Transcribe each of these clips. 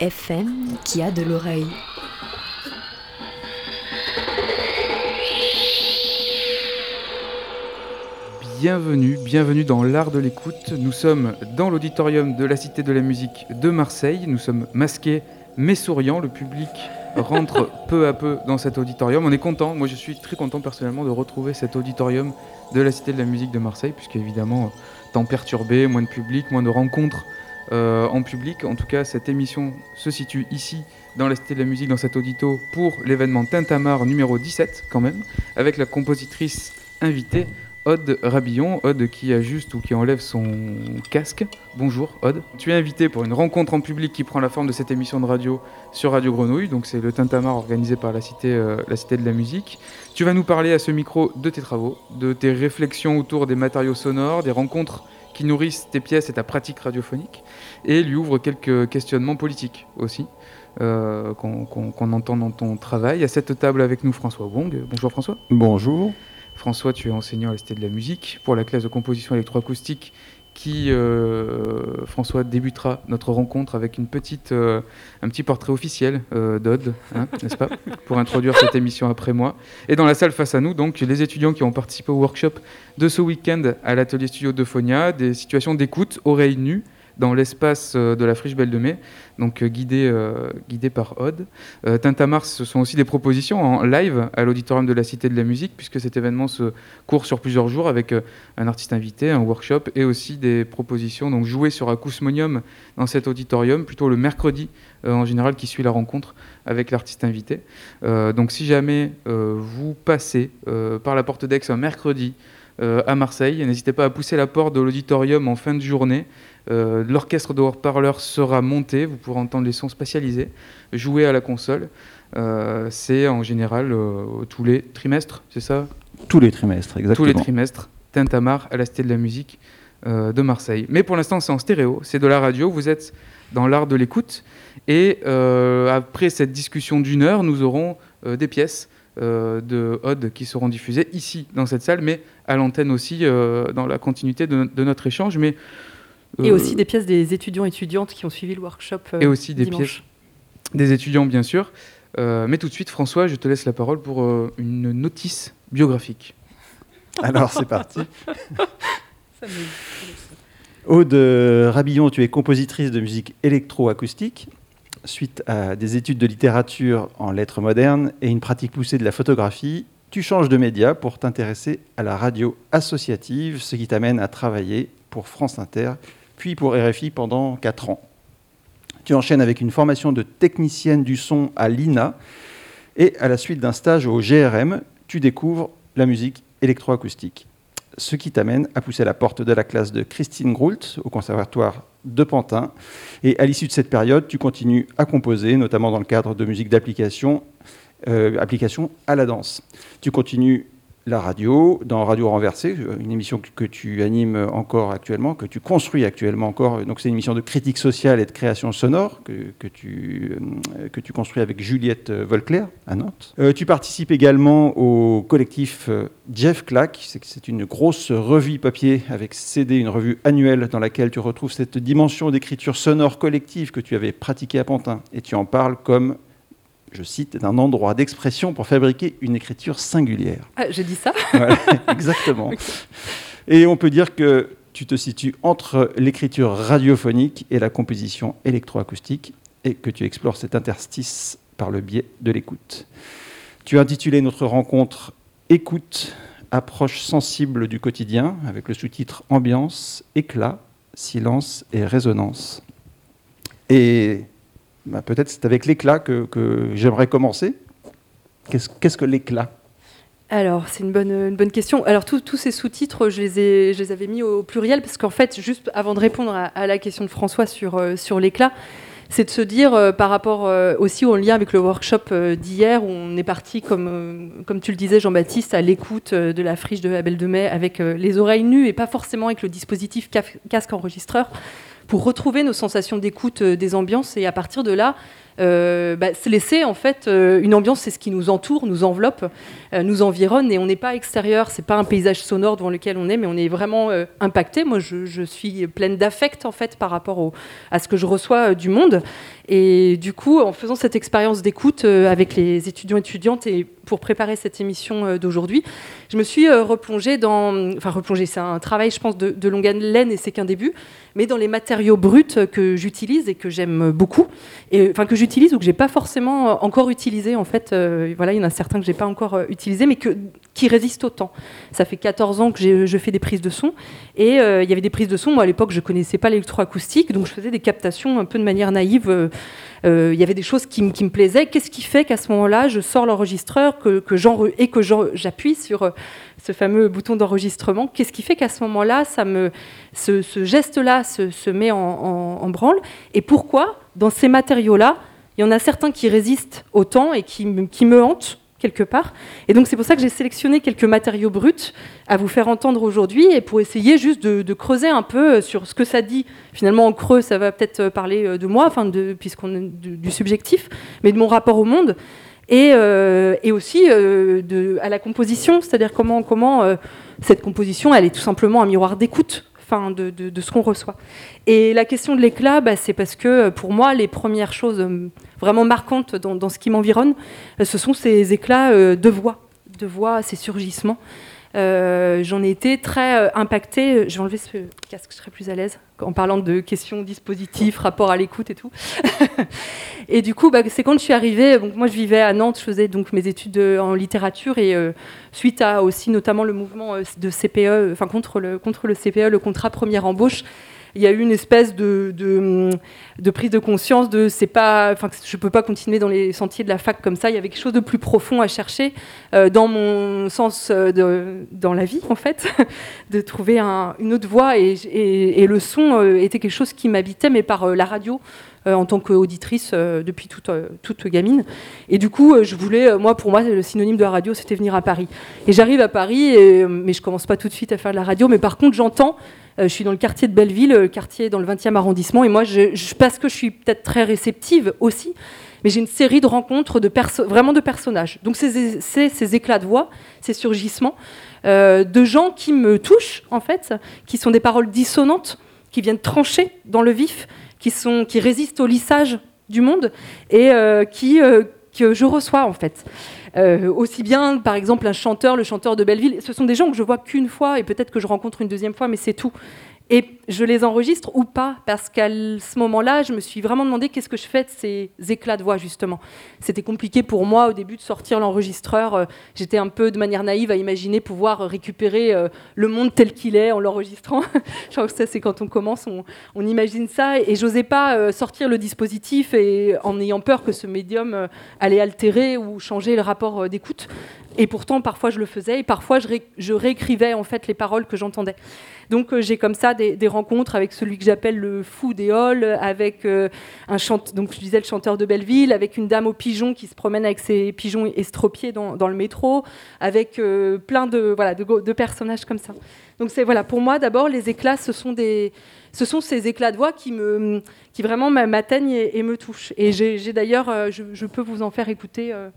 FM qui a de l'oreille. Bienvenue, bienvenue dans l'art de l'écoute. Nous sommes dans l'auditorium de la Cité de la Musique de Marseille. Nous sommes masqués mais souriants. Le public rentre peu à peu dans cet auditorium. On est content, moi je suis très content personnellement de retrouver cet auditorium de la Cité de la Musique de Marseille, puisque évidemment, temps perturbé, moins de public, moins de rencontres euh, en public. En tout cas, cette émission se situe ici dans la Cité de la Musique, dans cet audito, pour l'événement Tintamarre numéro 17 quand même, avec la compositrice invitée Aude Rabillon, Aude qui ajuste ou qui enlève son casque. Bonjour Aude. Tu es invité pour une rencontre en public qui prend la forme de cette émission de radio sur Radio Grenouille. Donc c'est le Tintamarre organisé par la Cité, euh, la Cité de la Musique. Tu vas nous parler à ce micro de tes travaux, de tes réflexions autour des matériaux sonores, des rencontres qui nourrissent tes pièces et ta pratique radiophonique, et lui ouvre quelques questionnements politiques aussi. euh, qu'on entend dans ton travail. À cette table avec nous François Wong. Bonjour François. Bonjour. François, tu es enseignant à la Cité de la Musique pour la classe de composition électroacoustique qui, euh, François, débutera notre rencontre avec une euh, un petit portrait officiel euh, hein, n'est-ce pas, pour introduire cette émission après moi. Et dans la salle face à nous, donc, les étudiants qui ont participé au workshop de ce week-end à l'atelier studio de Phonia, des situations d'écoute, oreilles nues, dans l'espace euh, de la Friche Belle de Mai, donc euh, guidé, euh, guidé par Aude. Euh, Tintamars, ce sont aussi des propositions en live à l'auditorium de la Cité de la Musique, puisque cet événement se court sur plusieurs jours avec euh, un artiste invité, un workshop et aussi des propositions donc jouées sur Acousmonium dans cet auditorium, plutôt le mercredi euh, en général qui suit la rencontre avec l'artiste invité. Euh, donc si jamais euh, vous passez euh, par la porte d'Aix un mercredi euh, à Marseille, n'hésitez pas à pousser la porte de l'auditorium en fin de journée. Euh, L'orchestre de haut-parleurs sera monté, vous pourrez entendre les sons spatialisés, jouer à la console. Euh, c'est en général euh, tous les trimestres, c'est ça? Tous les trimestres, exactement. tous les trimestres, Tintamarre à la Cité de la Musique de Marseille. Mais pour l'instant, c'est en stéréo, c'est de la radio, vous êtes dans l'art de l'écoute. Et après cette discussion d'une heure, nous aurons des pièces de Odd qui seront diffusées ici, dans cette salle, mais à l'antenne aussi, euh, dans la continuité de, de notre échange. Mais, Et euh, aussi des pièces des étudiants et étudiantes qui ont suivi le workshop. euh, et aussi des dimanche. pièces des étudiants, bien sûr. Euh, mais tout de suite, François, je te laisse la parole pour euh, une notice biographique. Alors c'est parti. Ça Aude Rabillon, tu es compositrice de musique électroacoustique. Suite à des études de littérature en lettres modernes et une pratique poussée de la photographie, tu changes de média pour t'intéresser à la radio associative, ce qui t'amène à travailler pour France Inter, puis pour RFI pendant 4 ans. Tu enchaînes avec une formation de technicienne du son à l'INA et à la suite d'un stage au GRM, tu découvres la musique électroacoustique. Ce qui t'amène à pousser la porte de la classe de Christine Groult au conservatoire de Pantin. Et à l'issue de cette période, tu continues à composer, notamment dans le cadre de musique d'application, euh, à la danse. Tu continues la radio, dans Radio Renversée, une émission que, tu animes encore actuellement, que tu construis actuellement encore. Donc c'est une émission de critique sociale et de création sonore que, que tu, euh, que tu construis avec Juliette Volclair à Nantes. Euh, tu participes également au collectif euh, Jeff Clack. C'est une grosse revue papier avec CD, une revue annuelle dans laquelle tu retrouves cette dimension d'écriture sonore collective que tu avais pratiquée à Pantin. Et tu en parles comme je cite, d'un endroit d'expression pour fabriquer une écriture singulière. Ah, j'ai dit ça Voilà, exactement. Et on peut dire que tu te situes entre l'écriture radiophonique et la composition électroacoustique et que tu explores cet interstice par le biais de l'écoute. Tu as intitulé notre rencontre Écoute approche sensible du quotidien, avec le sous-titre Ambiance, éclat, silence et résonance. Et bah, peut-être c'est avec l'éclat que, j'aimerais commencer. Qu'est-ce que l'éclat? Alors, c'est une bonne, une bonne question. Alors, tous ces sous-titres, je les, avais mis au pluriel parce qu'en fait, juste avant de répondre à, la question de François sur, euh, sur l'éclat, c'est de se dire euh, par rapport euh, aussi au lien avec le workshop d'hier où on est parti, comme, comme tu le disais Jean-Baptiste, à l'écoute de la friche de la Belle de Mai avec les oreilles nues et pas forcément avec le dispositif casque enregistreur pour retrouver nos sensations d'écoute euh, des ambiances et à partir de là, euh, bah, se laisser en fait euh, une ambiance, c'est ce qui nous entoure, nous enveloppe, nous environne et on n'est pas extérieur, c'est pas un paysage sonore devant lequel on est, mais on est vraiment impacté. Moi, je, suis pleine d'affect en fait par rapport à ce que je reçois du monde. Et du coup, en faisant cette expérience d'écoute avec les étudiants et étudiantes et pour préparer cette émission d'aujourd'hui, je me suis replongée dans, enfin replongée, c'est un travail, je pense, de, de longue haleine et c'est qu'un début, mais dans les matériaux bruts que j'utilise et que j'aime beaucoup, enfin que j'utilise ou que j'ai pas forcément euh, encore utilisé en fait. euh, voilà, il y en a certains que j'ai pas encore euh, utilisés, mais que qui résistent au temps. Ça fait 14 ans que je fais des prises de son et euh, il y avait des prises de son. Moi à l'époque, je connaissais pas l'électroacoustique, donc je faisais des captations un peu de manière naïve. euh, euh, il y avait des choses qui, me plaisaient. Qu'est-ce qui fait qu'à ce moment-là, je sors l'enregistreur que, et que j'appuie sur ce fameux bouton d'enregistrement? Qu'est-ce qui fait qu'à ce moment-là, ça me, ce, geste-là se, met en, branle? Et pourquoi, dans ces matériaux-là, il y en a certains qui résistent au temps et qui, qui me hantent? Quelque part. Et donc c'est pour ça que j'ai sélectionné quelques matériaux bruts à vous faire entendre aujourd'hui et pour essayer juste de, creuser un peu sur ce que ça dit. Finalement, en creux, ça va peut-être parler euh, de moi, enfin puisqu'on est du, subjectif, mais de mon rapport au monde et, euh, et aussi euh, à la composition, c'est-à-dire comment, comment cette composition, elle est tout simplement un miroir d'écoute. Enfin, de, de- ce qu'on reçoit. Et la question de l'éclat, bah, c'est parce que pour moi, les premières choses vraiment marquantes dans, ce qui m'environne, euh, ce sont ces éclats euh, de voix, de voix, ces surgissements. Euh, J'en ai été très impactée. Je vais enlever ce casque, je serai plus à l'aise en parlant de questions, dispositifs, rapport à l'écoute et tout. et du coup, bah, c'est quand je suis arrivée. Donc moi, je vivais à Nantes, je faisais donc mes études en littérature et suite à aussi notamment le mouvement de CPE, enfin contre le contre le CPE, le contrat première embauche. Il y a eu une espèce de, prise de conscience de c'est pas, enfin, je peux pas continuer dans les sentiers de la fac comme ça. Il y avait quelque chose de plus profond à chercher euh, dans mon sens euh, de, dans la vie en fait, de trouver un- une autre voie et, le son euh, était quelque chose qui m'habitait, mais par la radio en tant qu'auditrice depuis toute, gamine. Et du coup, je voulais, moi, pour moi, le synonyme de la radio, c'était venir à Paris. Et j'arrive à Paris, mais je commence pas tout de suite à faire de la radio. Mais par contre, j'entends, je suis dans le quartier de Belleville, euh, quartier dans le 20e arrondissement, et moi, je, parce que je suis peut-être très réceptive aussi, mais j'ai une série de rencontres de vraiment de personnages. Donc, c'est ces éclats de voix, ces surgissements, euh, de gens qui me touchent, en fait, qui sont des paroles dissonantes, qui viennent trancher dans le vif, qui, résistent au lissage du monde et euh, euh, que je reçois en fait. Euh, aussi bien, par exemple, un chanteur, le chanteur de Belleville, ce sont des gens que je vois qu'une fois et peut-être que je rencontre une deuxième fois, mais c'est tout. Et je les enregistre ou pas, parce qu'à ce moment-là, je me suis vraiment demandé qu'est-ce que je fais de ces éclats de voix, justement. C'était compliqué pour moi au début de sortir l'enregistreur. Euh, J'étais un peu de manière naïve à imaginer pouvoir récupérer euh, le monde tel qu'il est en l'enregistrant. je crois que ça, c'est quand on commence, on, on imagine ça. Et j'osais pas euh, sortir le dispositif et, en ayant peur que ce médium euh, allait altérer ou changer le rapport euh, d'écoute. Et pourtant, parfois, je le faisais et parfois, je, ré- je réécrivais en fait les paroles que j'entendais. Donc, euh, j'ai comme ça des, rencontres avec celui que j'appelle le fou des halls, avec euh, un chant donc je disais le chanteur de Belleville, avec une dame aux pigeons qui se promène avec ses pigeons estropiés dans, le métro, avec euh, plein de voilà de, personnages comme ça. Donc c'est voilà pour moi d'abord les éclats, ce sont des ce sont ces éclats de voix qui me qui vraiment m'a- m'atteignent et, me touchent. Et j'ai d'ailleurs je, peux vous en faire écouter. euh,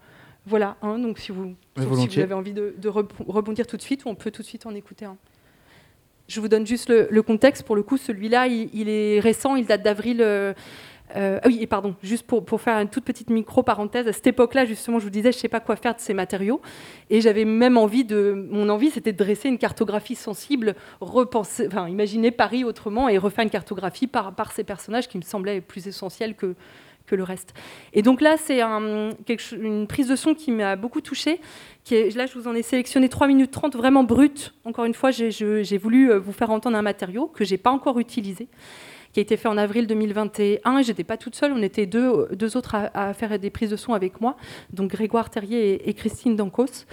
voilà, un, donc si vous, Si vous avez envie de, rebondir tout de suite, on peut tout de suite en écouter un. Je vous donne juste le, le contexte. Pour le coup, celui-là, il, il est récent, il date d'avril. euh, euh, ah oui, et pardon, juste pour, pour faire une toute petite micro-parenthèse, à cette époque-là, justement, je vous disais, je ne sais pas quoi faire de ces matériaux. Et j'avais même envie de. Mon envie, c'était de dresser une cartographie sensible, repenser, enfin, imaginer Paris autrement et refaire une cartographie par, par ces personnages qui me semblaient plus essentiels que, le reste. Et donc là, c'est une prise de son qui m'a beaucoup touchée. Là, je vous en ai sélectionné 3 minutes 30, vraiment brute. Encore une fois, j'ai je- voulu euh, vous faire entendre un matériau que j'ai pas encore utilisé qui a été fait en avril 2021. Et j'étais pas toute seule, on était deux, autres à, faire des prises de son avec moi, donc Grégoire Terrier et, Christine Dancos.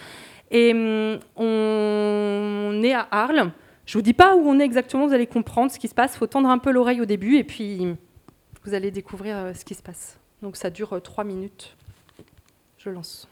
Et hum, on est à Arles. Je vous dis pas où on est exactement, vous allez comprendre ce qui se passe. Il faut tendre un peu l'oreille au début et puis vous allez découvrir euh, ce qui se passe. Donc ça dure euh, trois minutes. Je lance.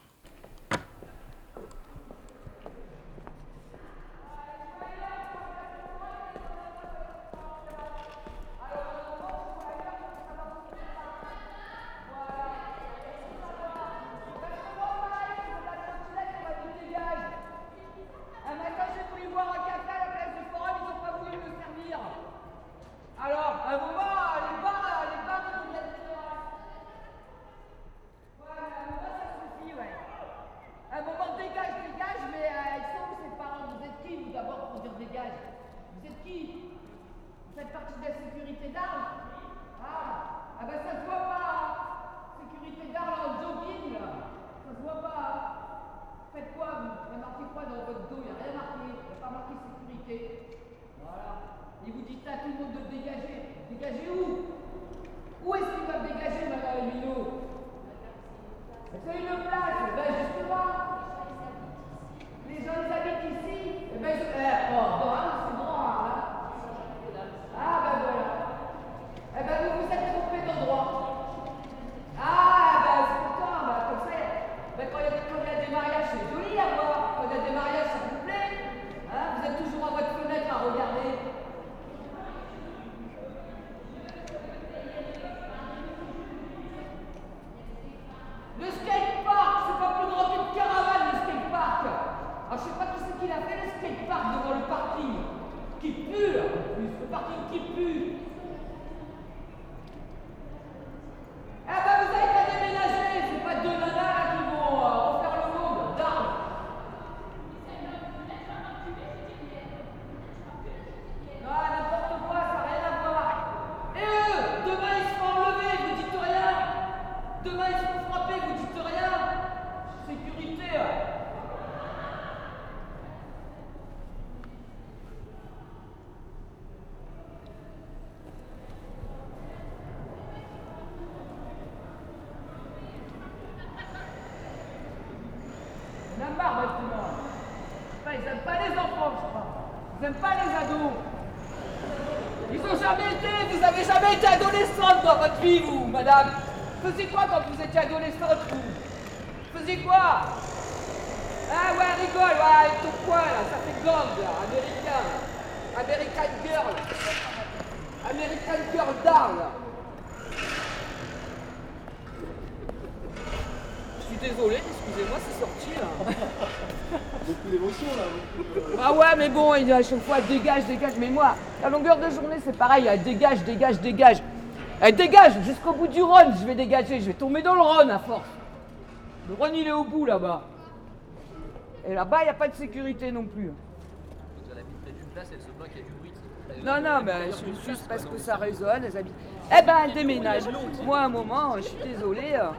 À chaque fois dégage, dégage. Mais moi, la longueur de journée, c'est pareil, elle dégage, dégage, dégage. Elle dégage jusqu'au bout du Rhône, je vais dégager, je vais tomber dans le Rhône à force. Le Rhône, il est au bout là-bas. Et là-bas, il n'y a pas de sécurité non plus. Non, non, mais juste parce que ça résonne, elles habitent. Eh ben, elles déménagent. Moi, à un moment, je suis désolée. euh,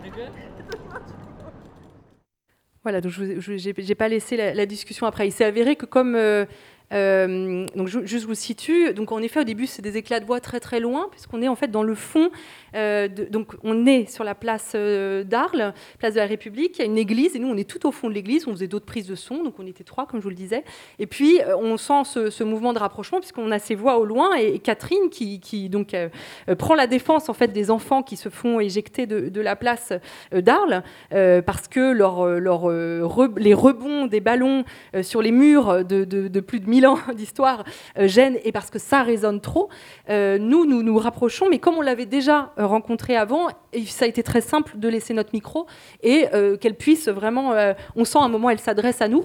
Voilà, donc je n'ai pas laissé la, la discussion après. Il s'est avéré que comme... euh, euh, donc je, juste vous situe. Donc en effet, au début, c'est des éclats de voix très très loin, puisqu'on est en fait dans le fond. euh, donc on est sur la place euh, d'Arles, place de la République. Il y a une église, et nous on est tout au fond de l'église. On faisait d'autres prises de son, donc on était trois, comme je vous le disais. Et puis on sent ce, mouvement de rapprochement, puisqu'on a ces voix au loin, et, Catherine qui, donc prend la défense en fait des enfants qui se font éjecter de, la place d'Arles parce que leur, les rebonds des ballons sur les murs de- de plus de 1000 d'histoire euh, gênent et parce que ça résonne trop, euh, nous, nous nous rapprochons, mais comme on l'avait déjà euh, rencontré avant, ça a été très simple de laisser notre micro et qu'elle puisse vraiment, on sent un moment, elle s'adresse à nous.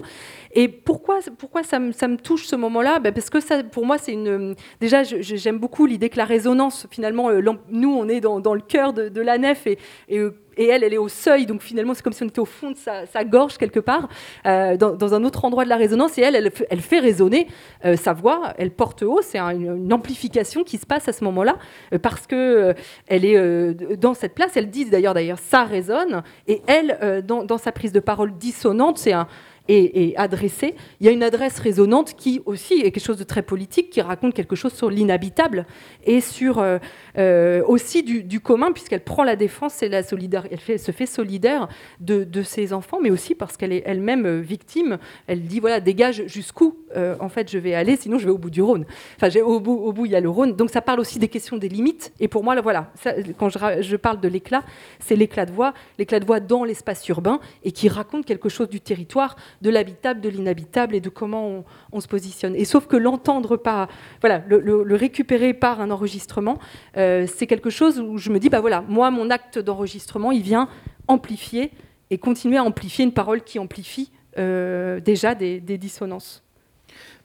Et pourquoi, pourquoi ça, me, ça me touche ce moment-là? Ben, Parce que ça, pour moi, c'est une. Déjà, j'aime beaucoup l'idée que la résonance, finalement, nous, on est dans, dans le cœur de, la nef et, et, et elle, elle est au seuil, donc finalement, c'est comme si on était au fond de sa, gorge quelque part, euh, dans, un autre endroit de la résonance, et elle, elle, fait- résonner euh, sa voix, elle porte haut, c'est un- une, amplification qui se passe à ce moment-là, euh, parce que elle est dans cette place, elle dit d'ailleurs, d'ailleurs, ça résonne, et elle, dans sa prise de parole dissonante, c'est un et, adressée. Il y a une adresse résonante qui aussi est quelque chose de très politique, qui raconte quelque chose sur l'inhabitable et sur euh, euh, aussi du, commun, puisqu'elle prend la défense et la solidarité. Elle, se fait solidaire de, ses enfants, mais aussi parce qu'elle est elle-même euh, victime. Elle dit voilà, dégage jusqu'où en fait je vais aller, sinon je vais au bout du Rhône. Enfin, au bout, au bout il y a le Rhône. Donc ça parle aussi des questions des limites. Et pour moi, là, voilà, quand je, je parle de l'éclat, c'est l'éclat de voix, l'éclat de voix dans l'espace urbain et qui raconte quelque chose du territoire, de l'habitable, de l'inhabitable et de comment on, se positionne. Et sauf que l'entendre par, voilà, le, récupérer par un enregistrement, euh, c'est quelque chose où je me dis, bah voilà, moi, mon acte d'enregistrement, il vient amplifier et continuer à amplifier une parole qui amplifie euh, déjà des, dissonances.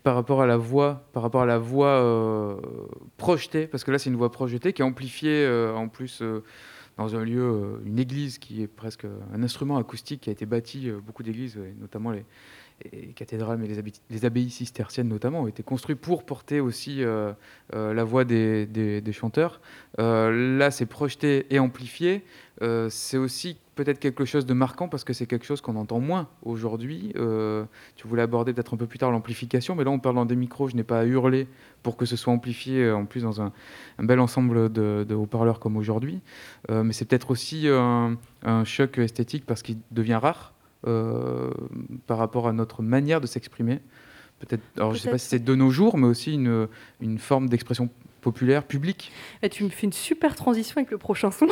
par rapport à la voix, par rapport à la voix euh, projetée, parce que là c'est une voix projetée qui est amplifiée en plus dans un lieu, euh, une église qui est presque un instrument acoustique qui a été bâti, euh, beaucoup d'églises, notamment les, les cathédrales, mais les, abbayes- cisterciennes notamment, ont été construites pour porter aussi euh, euh, la voix des, chanteurs. Euh, là c'est projeté et amplifié. C'est aussi peut-être quelque chose de marquant parce que c'est quelque chose qu'on entend moins aujourd'hui. Tu voulais aborder peut-être un peu plus tard l'amplification, mais là on parle dans des micros, je n'ai pas à hurler pour que ce soit amplifié, en plus dans un, bel ensemble de, haut-parleurs comme aujourd'hui. Mais c'est peut-être aussi un, choc esthétique parce qu'il devient rare par rapport à notre manière de s'exprimer. Peut-être, alors je ne sais pas si c'est de nos jours, mais aussi une, une forme d'expression populaire, publique. Tu me fais une super transition avec le prochain son.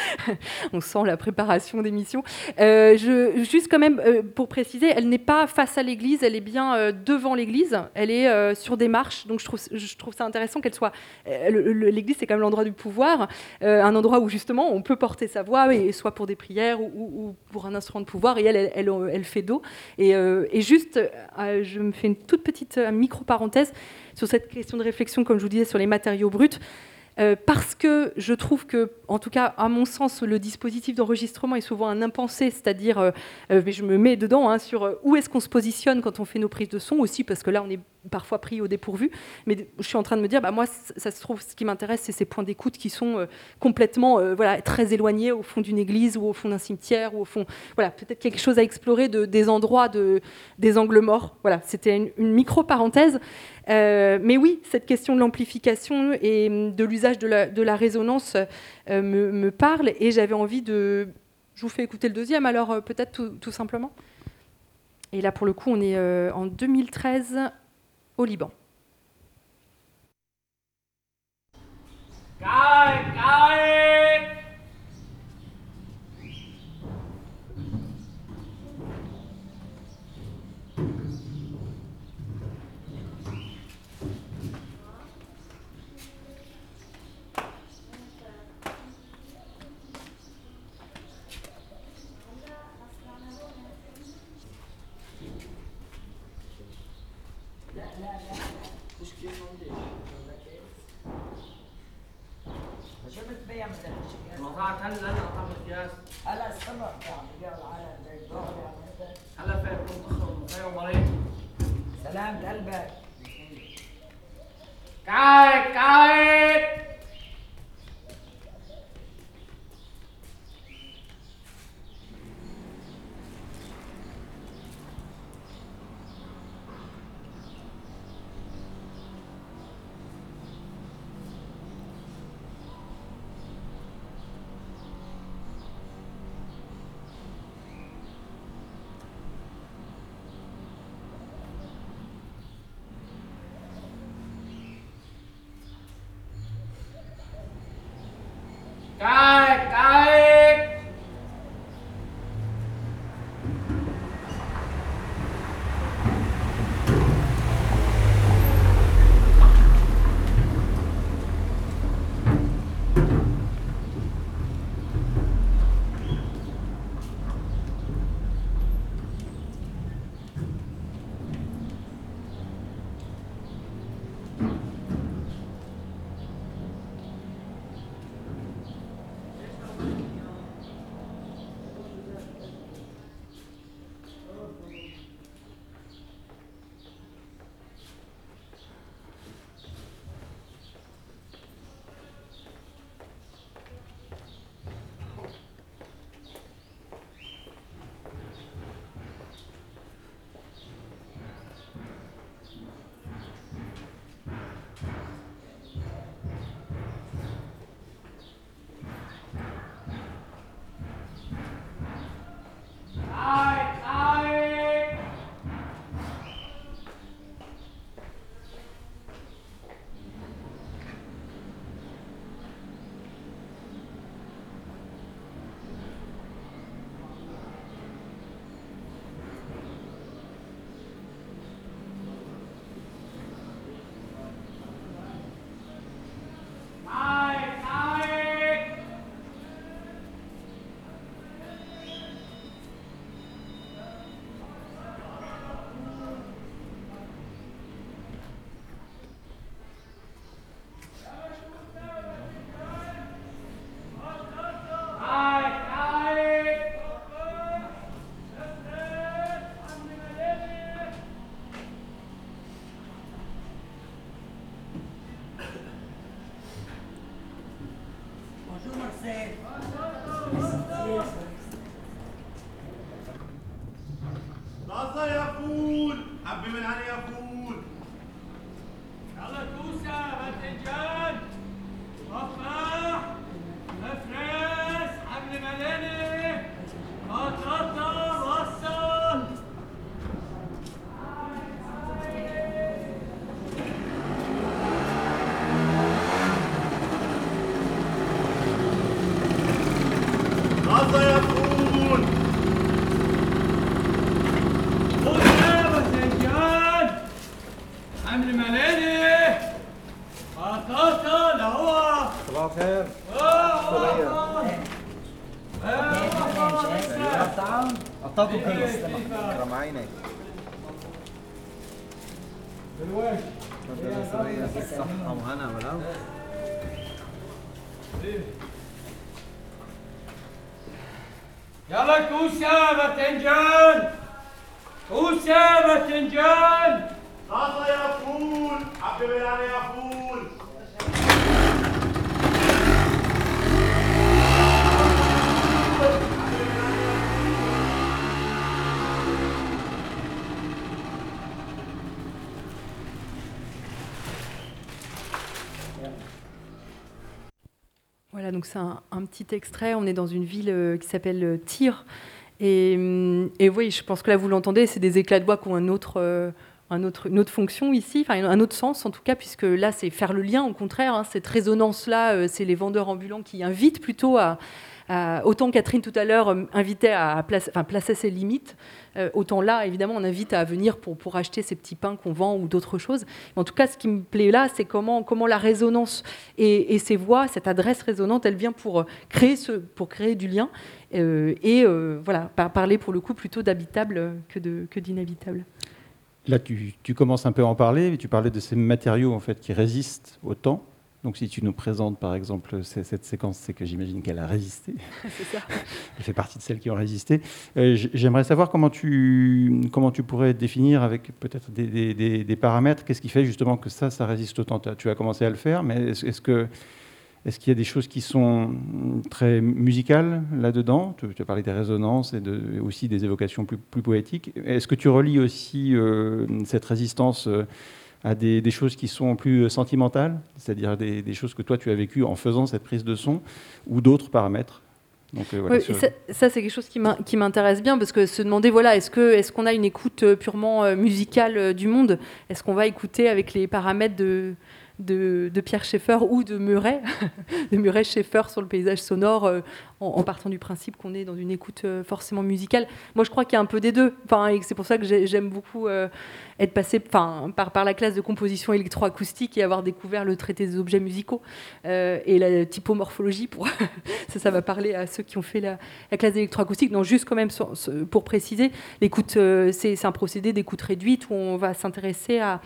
On sent la préparation d'émission. Euh, juste quand même, euh, pour préciser, elle n'est pas face à l'église, elle est bien euh, devant l'église. Elle est euh, sur des marches. Donc je trouve, ça intéressant qu'elle soit. l'église, c'est quand même l'endroit du pouvoir, un endroit où justement on peut porter sa voix, soit pour des prières ou, ou- ou pour un instrument de pouvoir. Et elle, elle, fait dos. Et, juste, je me fais une toute petite micro-parenthèse sur cette question de réflexion, comme je vous disais, sur les matériaux bruts. Euh, parce que je trouve que, en tout cas, à mon sens, le dispositif d'enregistrement est souvent un impensé, c'est-à-dire, euh, euh, mais je me mets dedans, hein, sur où est-ce qu'on se positionne quand on fait nos prises de son aussi, parce que là, on est parfois pris au dépourvu. Mais je suis en train de me dire, bah, moi, ça se trouve, ce qui m'intéresse, c'est ces points d'écoute qui sont euh, complètement, euh, voilà, très éloignés au fond d'une église ou au fond d'un cimetière ou au fond, voilà, peut-être quelque chose à explorer de, des endroits, de, des angles morts. Voilà, c'était une, micro-parenthèse. Euh, mais oui, cette question de l'amplification et de l'usage de la, de la résonance me, me parle et j'avais envie de... Je vous fais écouter le deuxième alors peut-être tout, tout simplement. Et là pour le coup on est en 2013 au Liban. الجماعات هل لنا طم قياس؟ هلا السبب يعني العالم زي الدور يعني هلا فيكم اخر خير مريض سلامة قلبك. كايك كايك بمن هدي أبوه petit extrait. On est dans une ville euh, qui s'appelle euh, Tyr. Et, hum, et oui, je pense que là, vous l'entendez, c'est des éclats de voix qui ont un autre, euh, un autre, une autre fonction ici, enfin un autre sens en tout cas, puisque là, c'est faire le lien, au contraire. hein, cette résonance-là, c'est les vendeurs ambulants qui invitent plutôt à. À- autant Catherine tout à l'heure euh, invitait à placer ses limites, euh, autant là, évidemment, on invite à venir pour, acheter ces petits pains qu'on vend ou d'autres choses. En tout cas, ce qui me plaît là, c'est comment, comment la résonance et, ces voix, cette adresse résonante, elle vient pour euh, créer, ce, pour créer du lien euh, et euh, voilà, par- parler pour le coup plutôt d'habitable euh, que d'inhabitable. Là, tu, tu commences un peu à en parler, mais tu parlais de ces matériaux en fait qui résistent au temps. Donc, si tu nous présentes par exemple cette séquence, c'est que j'imagine qu'elle a résisté. C'est ça. Elle fait partie de celles qui ont résisté. Euh, J'aimerais savoir comment tu, comment tu pourrais définir avec peut-être des, des- des- des paramètres, qu'est-ce qui fait justement que ça, ça résiste autant? Tu as commencé à le faire, mais est-ce que est-ce qu'il y a des choses qui sont très musicales là-dedans? Tu, tu as parlé des résonances et de- aussi des évocations plus, plus poétiques. Est-ce que tu relis aussi euh, cette résistance euh, à des, des choses qui sont plus sentimentales, c'est-à-dire des, des choses que toi tu as vécues en faisant cette prise de son, ou d'autres paramètres Donc, euh, voilà, Oui, sur- et ça, ça, c'est quelque chose qui m'in- qui m'intéresse bien parce que se demander voilà est-ce que est-ce qu'on a une écoute euh, purement euh, musicale euh, du monde? Est-ce qu'on va écouter avec les paramètres de de, de Pierre Schaeffer ou de Murray, de Murray Schaeffer sur le paysage sonore, euh, en, en partant du principe qu'on est dans une écoute euh, forcément musicale? Moi, je crois qu'il y a un peu des deux. Enfin, c'est pour ça que j'ai- j'aime beaucoup euh, être passé par, la classe de composition électroacoustique et avoir découvert le traité des objets musicaux euh, et la typomorphologie. Pour ça, ça va parler à ceux qui ont fait la, la classe d'électroacoustique. Non, juste quand même pour préciser, l'écoute, euh, c'est un procédé d'écoute réduite où on va s'intéresser à,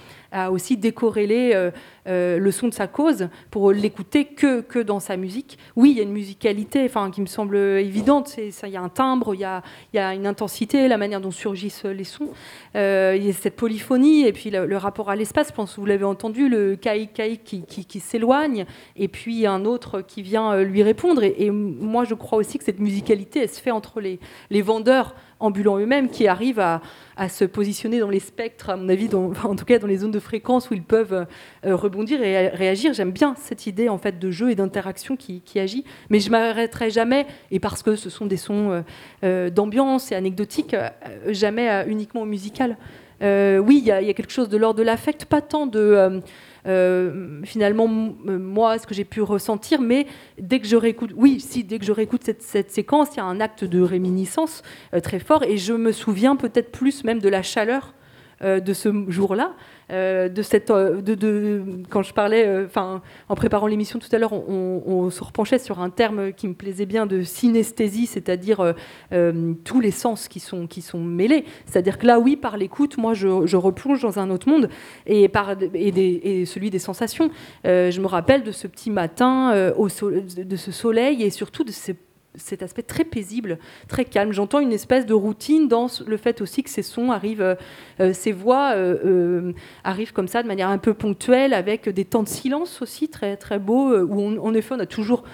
aussi décorréler euh, le son de sa cause pour l'écouter que, que dans sa musique. Oui, il y a une musicalité enfin, qui me semble évidente. Il y a un timbre, il y a, y a une intensité, la manière dont surgissent les sons. Il y a cette polyphonie et puis le, rapport à l'espace. Je pense que vous l'avez entendu, le caïc caïc qui, s'éloigne et puis un autre qui vient euh, lui répondre. Et, moi, je crois aussi que cette musicalité, elle se fait entre les, vendeurs ambulants eux-mêmes qui arrivent à, se positionner dans les spectres, à mon avis, en tout cas dans les zones de fréquence où ils peuvent euh, rebondir et euh, réagir. J'aime bien cette idée en fait de jeu et d'interaction qui, agit, mais je m'arrêterai jamais, et parce que ce sont des sons euh, euh, d'ambiance et anecdotiques, euh, jamais euh, uniquement au musical. Euh, oui, il y, a quelque chose de l'ordre de l'affect, pas tant de euh, euh, finalement moi ce que j'ai pu ressentir, mais dès que je réécoute, oui, si dès que je réécoute cette, séquence, il y a un acte de réminiscence très fort, et je me souviens peut-être plus même de la chaleur de ce jour-là, de cette, euh, de, quand je parlais, euh, enfin, en préparant l'émission tout à l'heure, on, se repenchait sur un terme qui me plaisait bien de synesthésie, c'est-à-dire euh, euh, tous les sens qui sont, qui sont mêlés. C'est-à-dire que là, oui, par l'écoute, moi, je, replonge dans un autre monde et, par, et, celui des sensations. Euh, je me rappelle de ce petit matin, euh, de ce soleil et surtout de ces cet aspect très paisible, très calme. J'entends une espèce de routine dans le fait aussi que ces sons arrivent, euh, euh, ces voix euh, arrivent comme ça de manière un peu ponctuelle, avec des temps de silence aussi très très beaux, où on- en effet on a toujours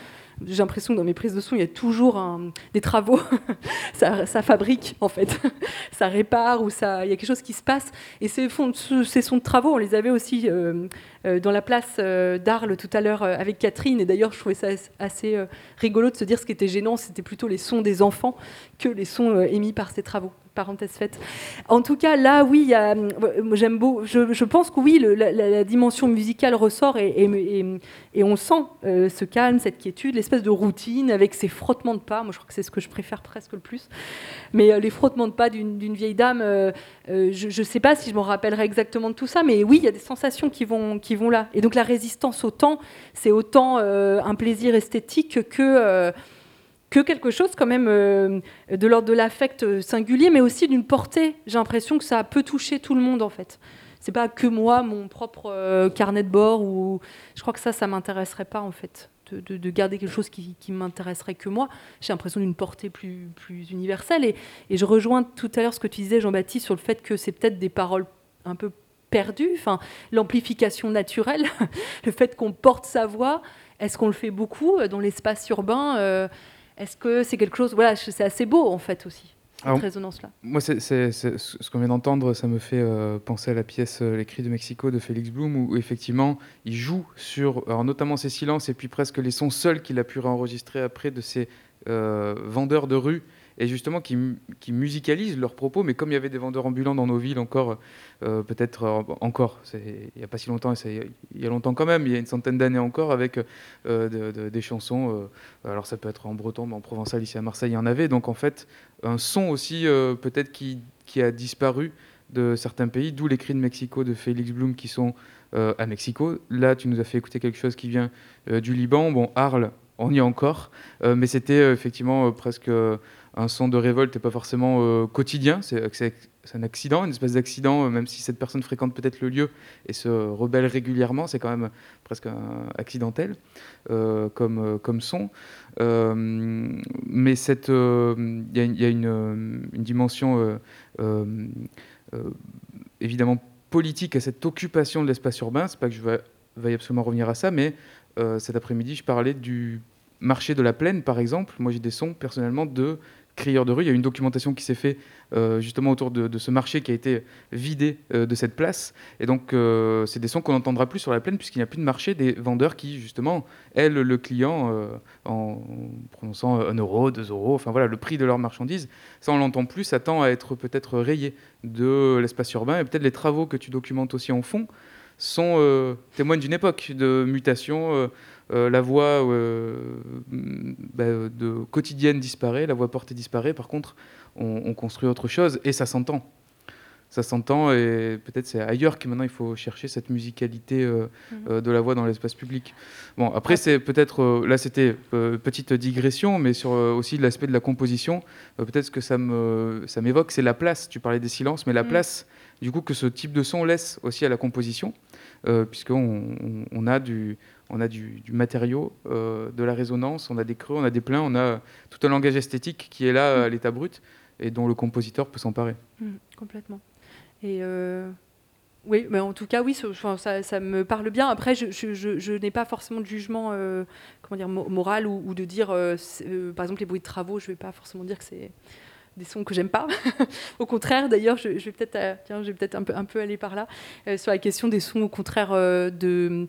j'ai l'impression que dans mes prises de son, il y a toujours des travaux. ça, fabrique, en fait. ça répare ou ça, il y a quelque chose qui se passe. Et ces, fonds, ce- ces sons de travaux, on les avait aussi dans la place euh, d'Arles tout à l'heure euh, avec Catherine. Et d'ailleurs, je trouvais ça as- assez euh, rigolo de se dire ce qui était gênant, c'était plutôt les sons des enfants que les sons euh, émis par ces travaux. Parenthèse faite. En tout cas, là, oui, euh, j'aime beau. Je, pense que oui, la, dimension musicale ressort et, on sent euh, ce calme, cette quiétude, l'espèce de routine avec ces frottements de pas. Moi, je crois que c'est ce que je préfère presque le plus. Mais euh, les frottements de pas d'une vieille dame, euh, euh, je ne sais pas si je m'en rappellerai exactement de tout ça, mais oui, il y a des sensations qui vont, vont là. Et donc la résistance au temps, c'est autant euh, un plaisir esthétique que, euh, que quelque chose quand même euh, de l'ordre de l'affect singulier, mais aussi d'une portée. J'ai l'impression que ça peut toucher tout le monde en fait. C'est pas que moi, mon propre carnet de bord, ou je crois que ça, ça m'intéresserait pas en fait. De, de- de garder quelque chose qui, qui m'intéresserait que moi. J'ai l'impression d'une portée plus, plus universelle. Et, et je rejoins tout à l'heure ce que tu disais, Jean-Baptiste, sur le fait que c'est peut-être des paroles un peu perdues. Enfin, l'amplification naturelle, le fait qu'on porte sa voix. Est-ce qu'on le fait beaucoup euh, dans l'espace urbain Euh, Est-ce que c'est quelque chose. Voilà, c'est assez beau en fait aussi, cette Alors, résonance-là. Moi, ce ce qu'on vient d'entendre, ça me fait euh, penser à la pièce euh, Les Cris de Mexico de Félix Blum, où, où effectivement, il joue sur alors, notamment ces silences et puis presque les sons seuls qu'il a pu enregistrer après de euh, vendeurs de rue, et justement qui, mu- qui musicalisent leurs propos, mais comme il y avait des vendeurs ambulants dans nos villes encore, euh, peut-être euh, encore, il n'y a pas si longtemps, il y a longtemps quand même, il y a une centaine d'années encore, avec euh, de- de- des chansons, alors ça peut être en breton, mais en provençal, ici à Marseille, il y en avait, donc en fait, un son aussi peut-être qui, a disparu de certains pays, d'où les cris de Mexico de Félix Blum qui sont à Mexico. Là, tu nous as fait écouter quelque chose qui vient du Liban. Bon, Arles, on y est encore, mais c'était effectivement presque un son de révolte et pas forcément euh, quotidien. C'est un accident, une espèce d'accident, euh, même si cette personne fréquente peut-être le lieu et se rebelle régulièrement, c'est quand même presque accidentel euh, comme, son. Mais il y a, une- dimension évidemment politique à cette occupation de l'espace urbain. C'est pas que je vais- absolument revenir à ça, mais cet après-midi, je parlais du marché de la plaine, par exemple. Moi, j'ai des sons personnellement de crieurs de rue. Il y a une documentation qui s'est faite euh, justement autour de, ce marché qui a été vidé euh, de cette place. Et donc, euh, c'est des sons qu'on n'entendra plus sur la plaine puisqu'il n'y a plus de marché des vendeurs qui, justement, aident le client en prononçant un euro, deux euros, enfin voilà, le prix de leur marchandise. Ça, on l'entend plus, ça tend à être peut-être rayé de l'espace urbain. Et peut-être les travaux que tu documentes aussi en fond sont témoignent d'une époque de mutation. Euh, la voix euh, bah, de quotidienne disparaît, la voix portée disparaît. Par contre, on, on construit autre chose et ça s'entend. Ça s'entend et peut-être c'est ailleurs que maintenant il faut chercher cette musicalité euh, euh, de la voix dans l'espace public. Bon, après c'est peut-être là c'était petite digression, mais sur aussi l'aspect de la composition, peut-être ce que ça me ça m'évoque, c'est la place. Tu parlais des silences, mais la Mm. place du coup que ce type de son laisse aussi à la composition, puisqu'on on, on a du on a du, du matériau, euh, de la résonance, on a des creux, on a des pleins, on a tout un langage esthétique qui est là à l'état brut et dont le compositeur peut s'emparer. Mm, complètement. Et euh, oui, mais en tout cas, oui, ça, ça me parle bien. Après, je, je- je- je n'ai pas forcément de jugement euh, comment dire, mo- moral ou, ou de dire, euh, euh, par exemple, les bruits de travaux, je ne vais pas forcément dire que c'est des sons que j'aime pas. au contraire, d'ailleurs, je, vais peut-être tiens, je vais peut-être un peu, un peu aller par là sur la question des sons, au contraire, de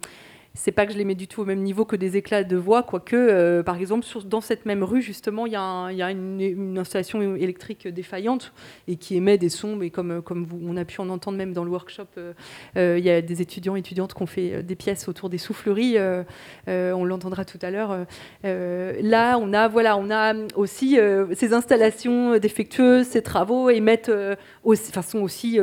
c'est pas que je les mets du tout au même niveau que des éclats de voix, quoique, euh, par exemple, dans cette même rue, justement, il y a, une, installation électrique défaillante et qui émet des sons, mais comme, on a pu en entendre même dans le workshop, euh, euh, il y a des étudiants et étudiantes qui ont fait des pièces autour des souffleries, on l'entendra tout à l'heure. là, on a, voilà, on a aussi ces installations défectueuses, ces travaux émettent aussi, enfin, sont aussi...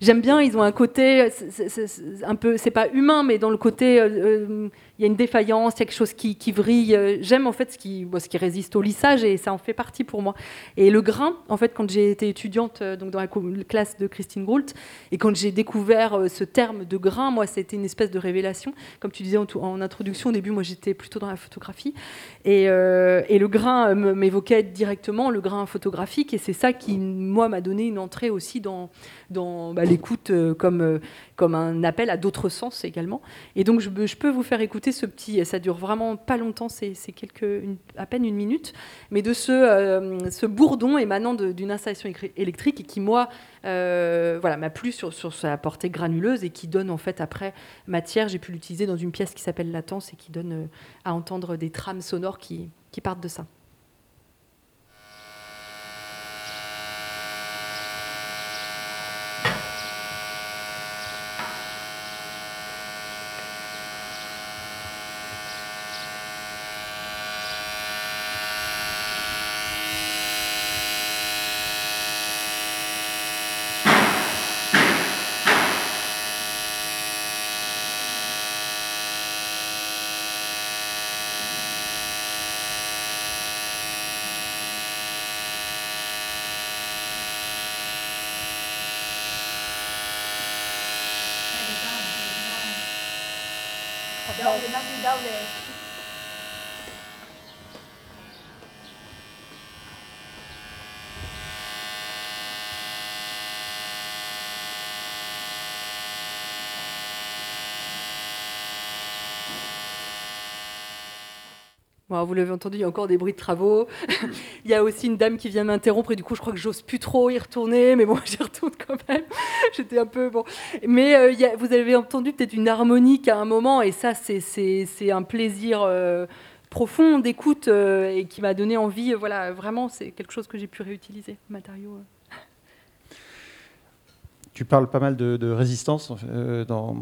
J'aime bien, ils ont un côté, c'est un peu, c'est pas humain, mais dans le côté, euh, euh, il y a une défaillance, il y a quelque chose qui, qui vrille. J'aime en fait ce qui, résiste au lissage et ça en fait partie pour moi. Et le grain, en fait, quand j'ai été étudiante euh, donc dans la classe de Christine Groult et quand j'ai découvert euh, ce terme de grain, moi, c'était une espèce de révélation. Comme tu disais en, introduction, au début, moi, j'étais plutôt dans la photographie et, euh, le grain m'évoquait directement le grain photographique et c'est ça qui, moi, m'a donné une entrée aussi dans bah, l'écoute comme, un appel à d'autres sens également. Et donc, je peux vous faire écouter ce petit, ça dure vraiment pas longtemps, c'est à peine une minute, mais de ce, euh, bourdon émanant d'une installation électrique et qui, moi, euh, voilà, m'a plu sur, sa portée granuleuse et qui donne en fait après matière. J'ai pu l'utiliser dans une pièce qui s'appelle Latence et qui donne euh, à entendre des trames sonores qui partent de ça. Dawle, nasi dawle. Vous l'avez entendu, il y a encore des bruits de travaux. il y a aussi une dame qui vient m'interrompre et du coup, je crois que j'ose plus trop y retourner, mais bon, j'y retourne quand même. J'étais un peu bon. Mais euh, vous avez entendu peut-être une harmonique à un moment et ça, c'est- un plaisir euh, profond d'écoute euh, et qui m'a donné envie. voilà, vraiment, c'est quelque chose que j'ai pu réutiliser, matériaux. Tu parles pas mal de, résistance euh, dans,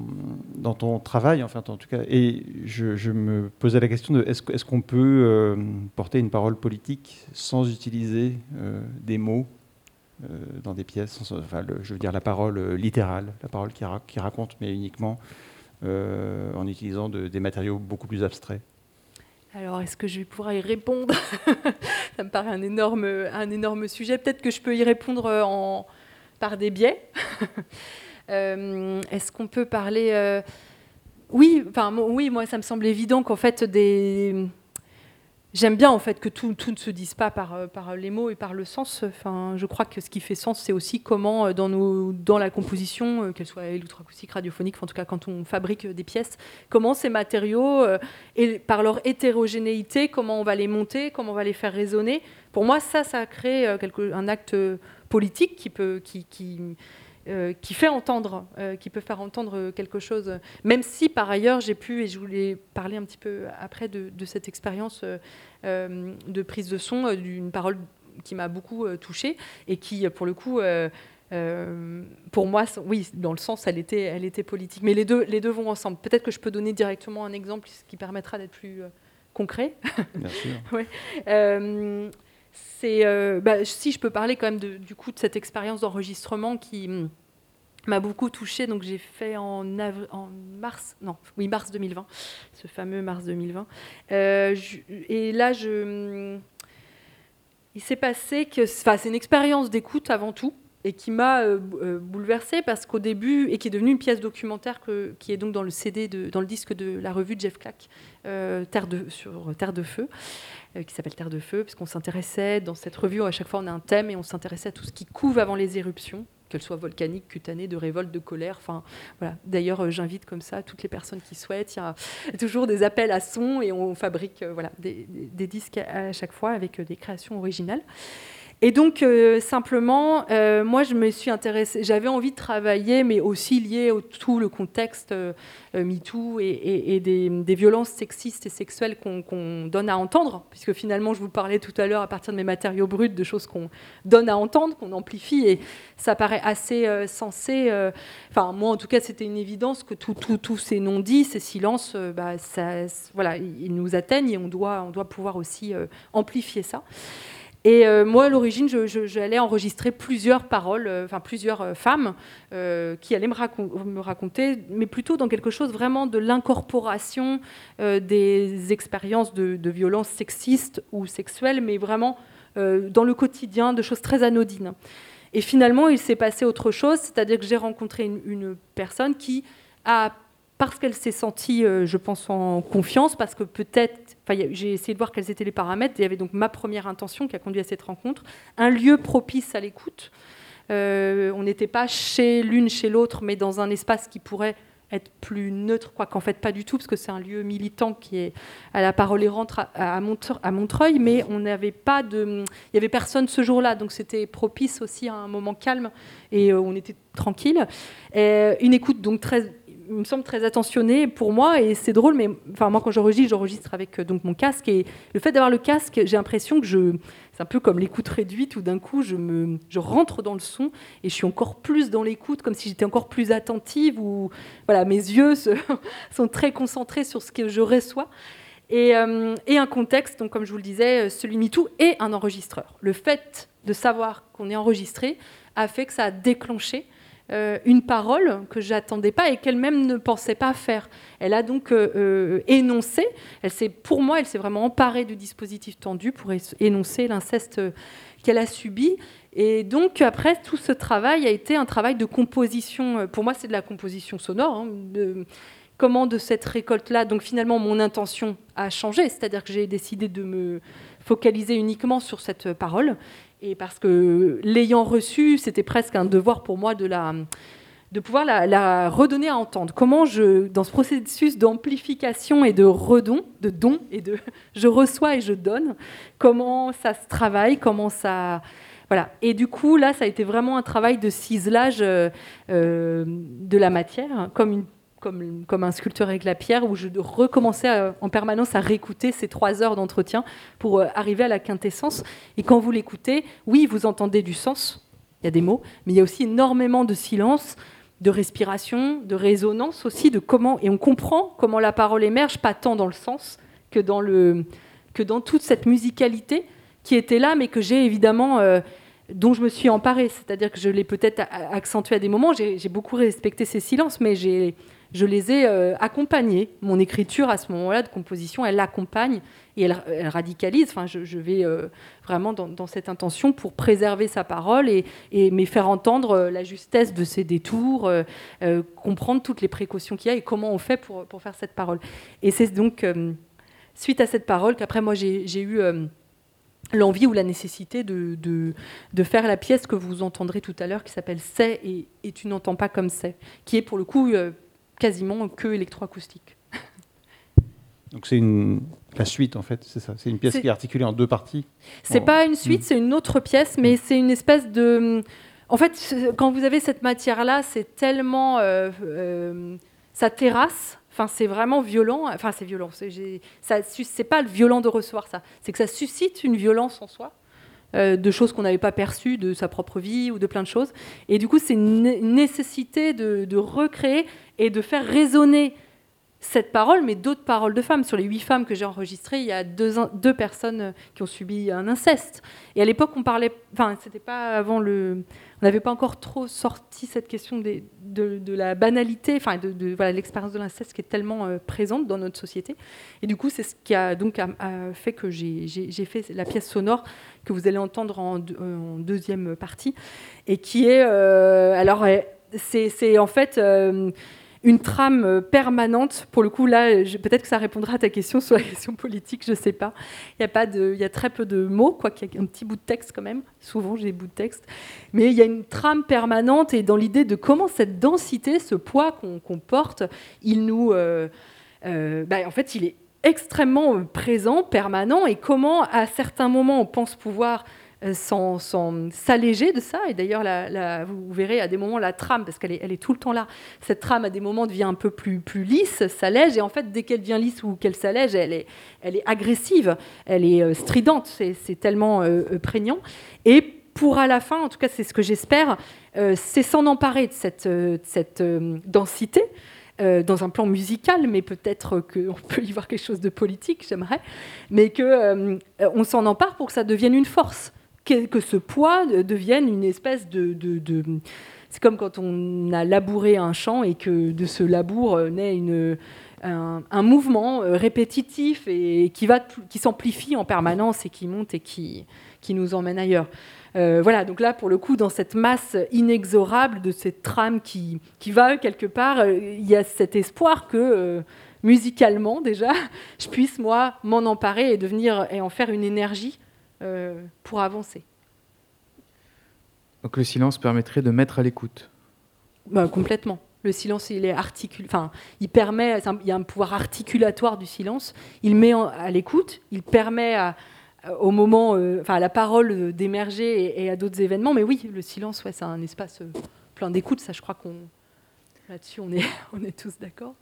ton travail, enfin en tout cas, et je, me posais la question de est-ce qu'on peut euh, porter une parole politique sans utiliser euh, des mots dans des pièces, enfin, je veux dire la parole littérale, la parole qui, ra- qui raconte, mais uniquement en utilisant de- des matériaux beaucoup plus abstraits? Alors, est-ce que je vais pouvoir y répondre? Ça me paraît un énorme, un énorme sujet. Peut-être que je peux y répondre en, par des biais. Euh, est-ce qu'on peut parler euh, Oui, enfin, oui, moi, ça me semble évident qu'en fait, des... J'aime bien en fait que tout, tout ne se dise pas par, euh, par les mots et par le sens. Enfin, je crois que ce qui fait sens, c'est aussi comment dans, nos, dans la composition, qu'elle soit électroacoustique, radiophonique, en tout cas quand on fabrique des pièces, comment ces matériaux, et par leur hétérogénéité, comment on va les monter, comment on va les faire résonner. Pour moi, ça, ça crée quelque, un acte politique qui peut, qui, qui, euh, qui fait entendre, euh, qui peut faire entendre quelque chose. Même si par ailleurs j'ai pu, et je voulais parler un petit peu après de, de cette expérience euh, de prise de son, d'une parole qui m'a beaucoup touchée et qui, pour le coup, euh, pour moi, oui, dans le sens, elle était, elle était politique. Mais les deux, les deux vont ensemble. Peut-être que je peux donner directement un exemple, ce qui permettra d'être plus euh, concret. Bien sûr. Ouais. Euh, euh, bah, si je peux parler quand même de- du coup de cette expérience d'enregistrement qui hum, m'a beaucoup touchée. Donc j'ai fait en, mars, non, oui mars 2020, ce fameux mars 2020. Euh, et là, hum, il s'est passé que, c'est une expérience d'écoute avant tout et qui m'a euh, euh, bouleversée parce qu'au début et qui est devenue une pièce documentaire qui est donc dans le CD de, dans le disque de la revue de Jeff Clack euh, Terre de sur Terre de feu qui s'appelle Terre de feu puisqu'on s'intéressait dans cette revue à chaque fois on a un thème et on s'intéressait à tout ce qui couve avant les éruptions qu'elles soient volcaniques, cutanées, de révolte, de colère. Enfin, voilà. D'ailleurs, j'invite comme ça toutes les personnes qui souhaitent. Il y a toujours des appels à son et on fabrique voilà, des, des- disques à, chaque fois avec des créations originales. Et donc, euh, simplement, euh, moi, je me suis intéressée, j'avais envie de travailler, mais aussi lié au tout le contexte euh, MeToo et, des, violences sexistes et sexuelles qu'on donne à entendre, puisque finalement, je vous parlais tout à l'heure, à partir de mes matériaux bruts, de choses qu'on donne à entendre, qu'on amplifie, et ça paraît assez sensé. Enfin, moi, en tout cas, c'était une évidence que tous tout, tous ces non-dits, ces silences, bah, voilà, ils nous atteignent et on doit, on doit pouvoir aussi amplifier ça. Et euh, moi, à l'origine, j'allais enregistrer plusieurs paroles, euh, enfin plusieurs euh, femmes qui allaient me, racon- me raconter, mais plutôt dans quelque chose vraiment de l'incorporation des expériences de, violences sexistes ou sexuelles, mais vraiment dans le quotidien, de choses très anodines. Et finalement, il s'est passé autre chose, c'est-à-dire que j'ai rencontré une, une personne qui a parce qu'elle s'est sentie, je pense, en confiance, parce que peut-être, j'ai essayé de voir quels étaient les paramètres. Il y avait donc ma première intention qui a conduit à cette rencontre, un lieu propice à l'écoute. Euh, on n'était pas chez l'une, chez l'autre, mais dans un espace qui pourrait être plus neutre, quoi qu'en fait pas du tout, parce que c'est un lieu militant qui est à la parole errante à, à, Montre- à Montreuil, mais on n'avait pas de, il y avait personne ce jour-là, donc c'était propice aussi à un moment calme et euh, on était tranquille. Une écoute donc très il me semble très attentionné pour moi et c'est drôle mais enfin moi quand j'enregistre j'enregistre avec euh, donc mon casque et le fait d'avoir le casque j'ai l'impression que je c'est un peu comme l'écoute réduite où d'un coup je me je rentre dans le son et je suis encore plus dans l'écoute comme si j'étais encore plus attentive ou voilà mes yeux sont très concentrés sur ce que je reçois et, euh, un contexte, donc comme je vous le disais, euh, celui MeToo et un enregistreur. Le fait de savoir qu'on est enregistré a fait que ça a déclenché euh, une parole que j'attendais pas et qu'elle-même ne pensait pas faire. Elle a donc euh, euh, énoncé, elle s'est, pour moi, elle s'est vraiment emparée du dispositif tendu pour énoncer l'inceste qu'elle a subi. Et donc après, tout ce travail a été un travail de composition. Pour moi, c'est de la composition sonore. hein, comment de cette récolte-là, donc finalement mon intention a changé, c'est-à-dire que j'ai décidé de me focaliser uniquement sur cette parole, et parce que l'ayant reçue, c'était presque un devoir pour moi de la de pouvoir la, redonner à entendre. Comment je, dans ce processus d'amplification et de redon, de don et de je reçois et je donne, comment ça se travaille, comment ça, voilà. Et du coup, là, ça a été vraiment un travail de ciselage euh, euh, de la matière, comme une comme, un sculpteur avec la pierre, où je recommençais en permanence à réécouter ces trois heures d'entretien pour euh, arriver à la quintessence. Et quand vous l'écoutez, oui, vous entendez du sens, il y a des mots, mais il y a aussi énormément de silence, de respiration, de résonance aussi, de comment, et on comprend comment la parole émerge, pas tant dans le sens que dans, le, que dans toute cette musicalité qui était là, mais que j'ai évidemment, euh, dont je me suis emparée. C'est-à-dire que je l'ai peut-être accentué à des moments, j'ai beaucoup respecté ces silences, mais je les ai euh, accompagnés. Mon écriture à ce moment-là de composition, elle l'accompagne et elle, radicalise. Enfin, je, vais euh, vraiment dans, cette intention pour préserver sa parole et, et mais faire entendre euh, la justesse de ses détours, comprendre toutes les précautions qu'il y a et comment on fait pour, faire cette parole. Et c'est donc suite à cette parole qu'après moi j'ai eu l'envie ou la nécessité de, de, de, faire la pièce que vous entendrez tout à l'heure qui s'appelle C'est et, et, tu n'entends pas comme c'est, qui est pour le coup quasiment que électroacoustique. Donc c'est une la suite en fait, c'est ça. C'est une pièce qui est articulée en deux parties. C'est pas une suite, mm. c'est une autre pièce, mais mm. c'est une espèce de. En fait, quand vous avez cette matière-là, c'est tellement euh, euh, ça terrasse. Enfin, c'est vraiment violent. Enfin, c'est violent. C'est pas le violent de recevoir ça. C'est que ça suscite une violence en soi. Euh, de choses qu'on n'avait pas perçues de sa propre vie ou de plein de choses. Et du coup, c'est une nécessité de, de, recréer et de faire résonner cette parole, mais d'autres paroles de femmes. Sur les huit femmes que j'ai enregistrées, il y a deux, personnes euh, qui ont subi un inceste. Et à l'époque, on parlait. Enfin, c'était pas avant le. On n'avait pas encore trop sorti cette question de, la banalité, enfin, de, l'expérience de l'inceste qui est tellement euh, présente dans notre société. Et du coup, c'est ce qui a donc fait que j'ai fait la pièce sonore que vous allez entendre en, en deuxième partie, et qui est. Euh, alors, c'est en fait une trame euh, permanente. Pour le coup, là, peut-être que ça répondra à ta question sur la question politique, je ne sais pas. Il y, a y a très peu de mots, quoi qu'il y a un petit bout de texte quand même. Souvent, j'ai des bouts de texte. Mais il y a une trame permanente et dans l'idée de comment cette densité, ce poids qu'on porte, il nous... Euh, euh, bah, en fait, il est extrêmement présent, permanent, et comment, à certains moments, on pense pouvoir euh, sans, s'alléger de ça. Et d'ailleurs, vous verrez à des moments la trame, parce qu'elle est, tout le temps là, cette trame à des moments devient un peu plus, lisse, s'allège, et en fait, dès qu'elle devient lisse ou qu'elle s'allège, elle est, agressive, elle est euh, stridente, c'est, tellement euh, prégnant. Et pour à la fin, en tout cas c'est ce que j'espère, c'est s'en emparer de cette, densité. dans un plan musical, mais peut-être qu'on peut y voir quelque chose de politique, j'aimerais, mais qu'on on s'en empare pour que ça devienne une force que, ce poids devienne une espèce de, c'est comme quand on a labouré un champ et que de ce labour euh, naît une, un, mouvement euh, répétitif et qui, qui s'amplifie en permanence et qui monte et qui, qui nous emmène ailleurs. Euh, voilà, donc là, pour le coup, dans cette masse inexorable de cette trame qui, qui va quelque part, il y a cet espoir que, musicalement déjà, je puisse, moi, m'en emparer et, devenir, et en faire une énergie euh, pour avancer. Donc le silence permettrait de mettre à l'écoute bah, Complètement. Le silence, il est articul... enfin, il permet, il y a un pouvoir articulatoire du silence. Il met à l'écoute, il permet à, au moment, euh, enfin, à la parole d'émerger et, à d'autres événements. Mais oui, le silence, ouais, c'est un espace euh, plein d'écoute. Ça, je crois qu'on Là-dessus, on est, tous d'accord.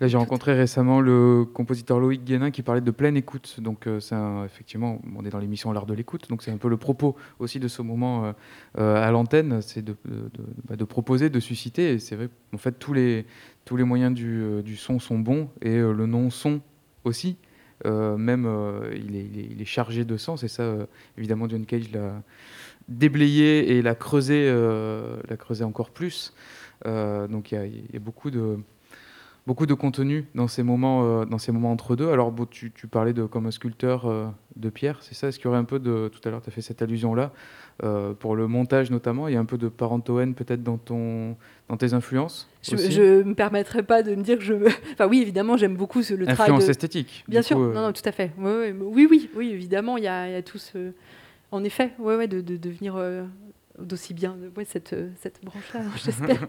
Là, j'ai rencontré récemment le compositeur Loïc Guénin qui parlait de pleine écoute. Donc, euh, effectivement, on est dans l'émission L'Art de l'écoute. Donc, c'est un peu le propos aussi de ce moment euh, euh, à l'antenne c'est de, bah, de, proposer, de susciter. Et c'est vrai, en fait, tous les, moyens du, du son sont bons et le non-son aussi. même, il est, il, est, chargé de sens. Et ça, évidemment, John Cage l'a déblayé et l'a creusé, l'a creusé encore plus. Euh, donc il y, a beaucoup de beaucoup de contenu dans ces moments, euh, dans ces moments entre deux. Alors, bon, tu, tu parlais de comme un sculpteur euh, de pierre, c'est ça? Est-ce qu'il y aurait un peu de. Tout à l'heure, tu as fait cette allusion-là. euh, pour le montage notamment, il y a un peu de parentoen peut-être dans, ton, dans tes influences Je, je me permettrai pas de me dire que je. Enfin oui, évidemment, j'aime beaucoup ce- le travail. Influence de- esthétique. Bien sûr, coup, non, non, tout à fait. Oui, oui, oui, évidemment, il y a, y a tout ce. En effet, ouais, ouais, de, de devenir euh, d'aussi bien ouais, cette, euh, cette branche-là, j'espère.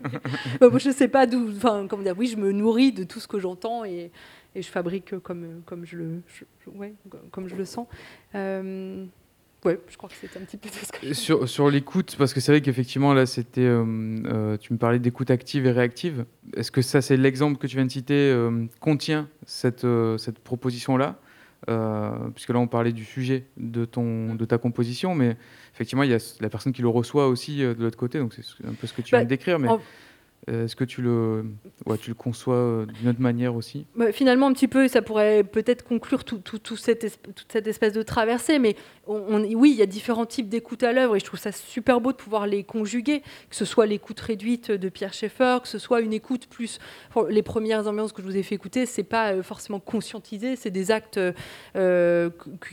Bah, moi, je sais pas d'où. Enfin, comment dire, oui, je me nourris de tout ce que j'entends et, et je fabrique comme, comme, je, le, je- je- ouais, comme je le sens. Euh, ouais, je crois que c'est un petit peu tout ce que je Sur, sur l'écoute, parce que c'est vrai qu'effectivement, là, c'était. euh, euh, tu me parlais d'écoute active et réactive. Est-ce que ça, c'est l'exemple que tu viens de citer, euh, contient cette, euh, cette proposition-là? Euh, Puisque là, on parlait du sujet de, ton, de ta composition, mais effectivement, il y a la personne qui le reçoit aussi euh, de l'autre côté, donc c'est ce- un peu ce que tu Bah, viens de décrire. Mais en- euh, est-ce que tu le, ouais, tu le conçois euh, d'une autre manière aussi? Bah, finalement, un petit peu, ça pourrait peut-être conclure tout, tout- tout cette toute cette espèce de traversée. Mais on, on- oui, il y a différents types d'écoute à l'œuvre et je trouve ça super beau de pouvoir les conjuguer, que ce soit l'écoute réduite de Pierre Schaeffer, que ce soit une écoute plus. pour les premières ambiances que je vous ai fait écouter, c'est pas euh, forcément conscientisé, c'est des actes euh,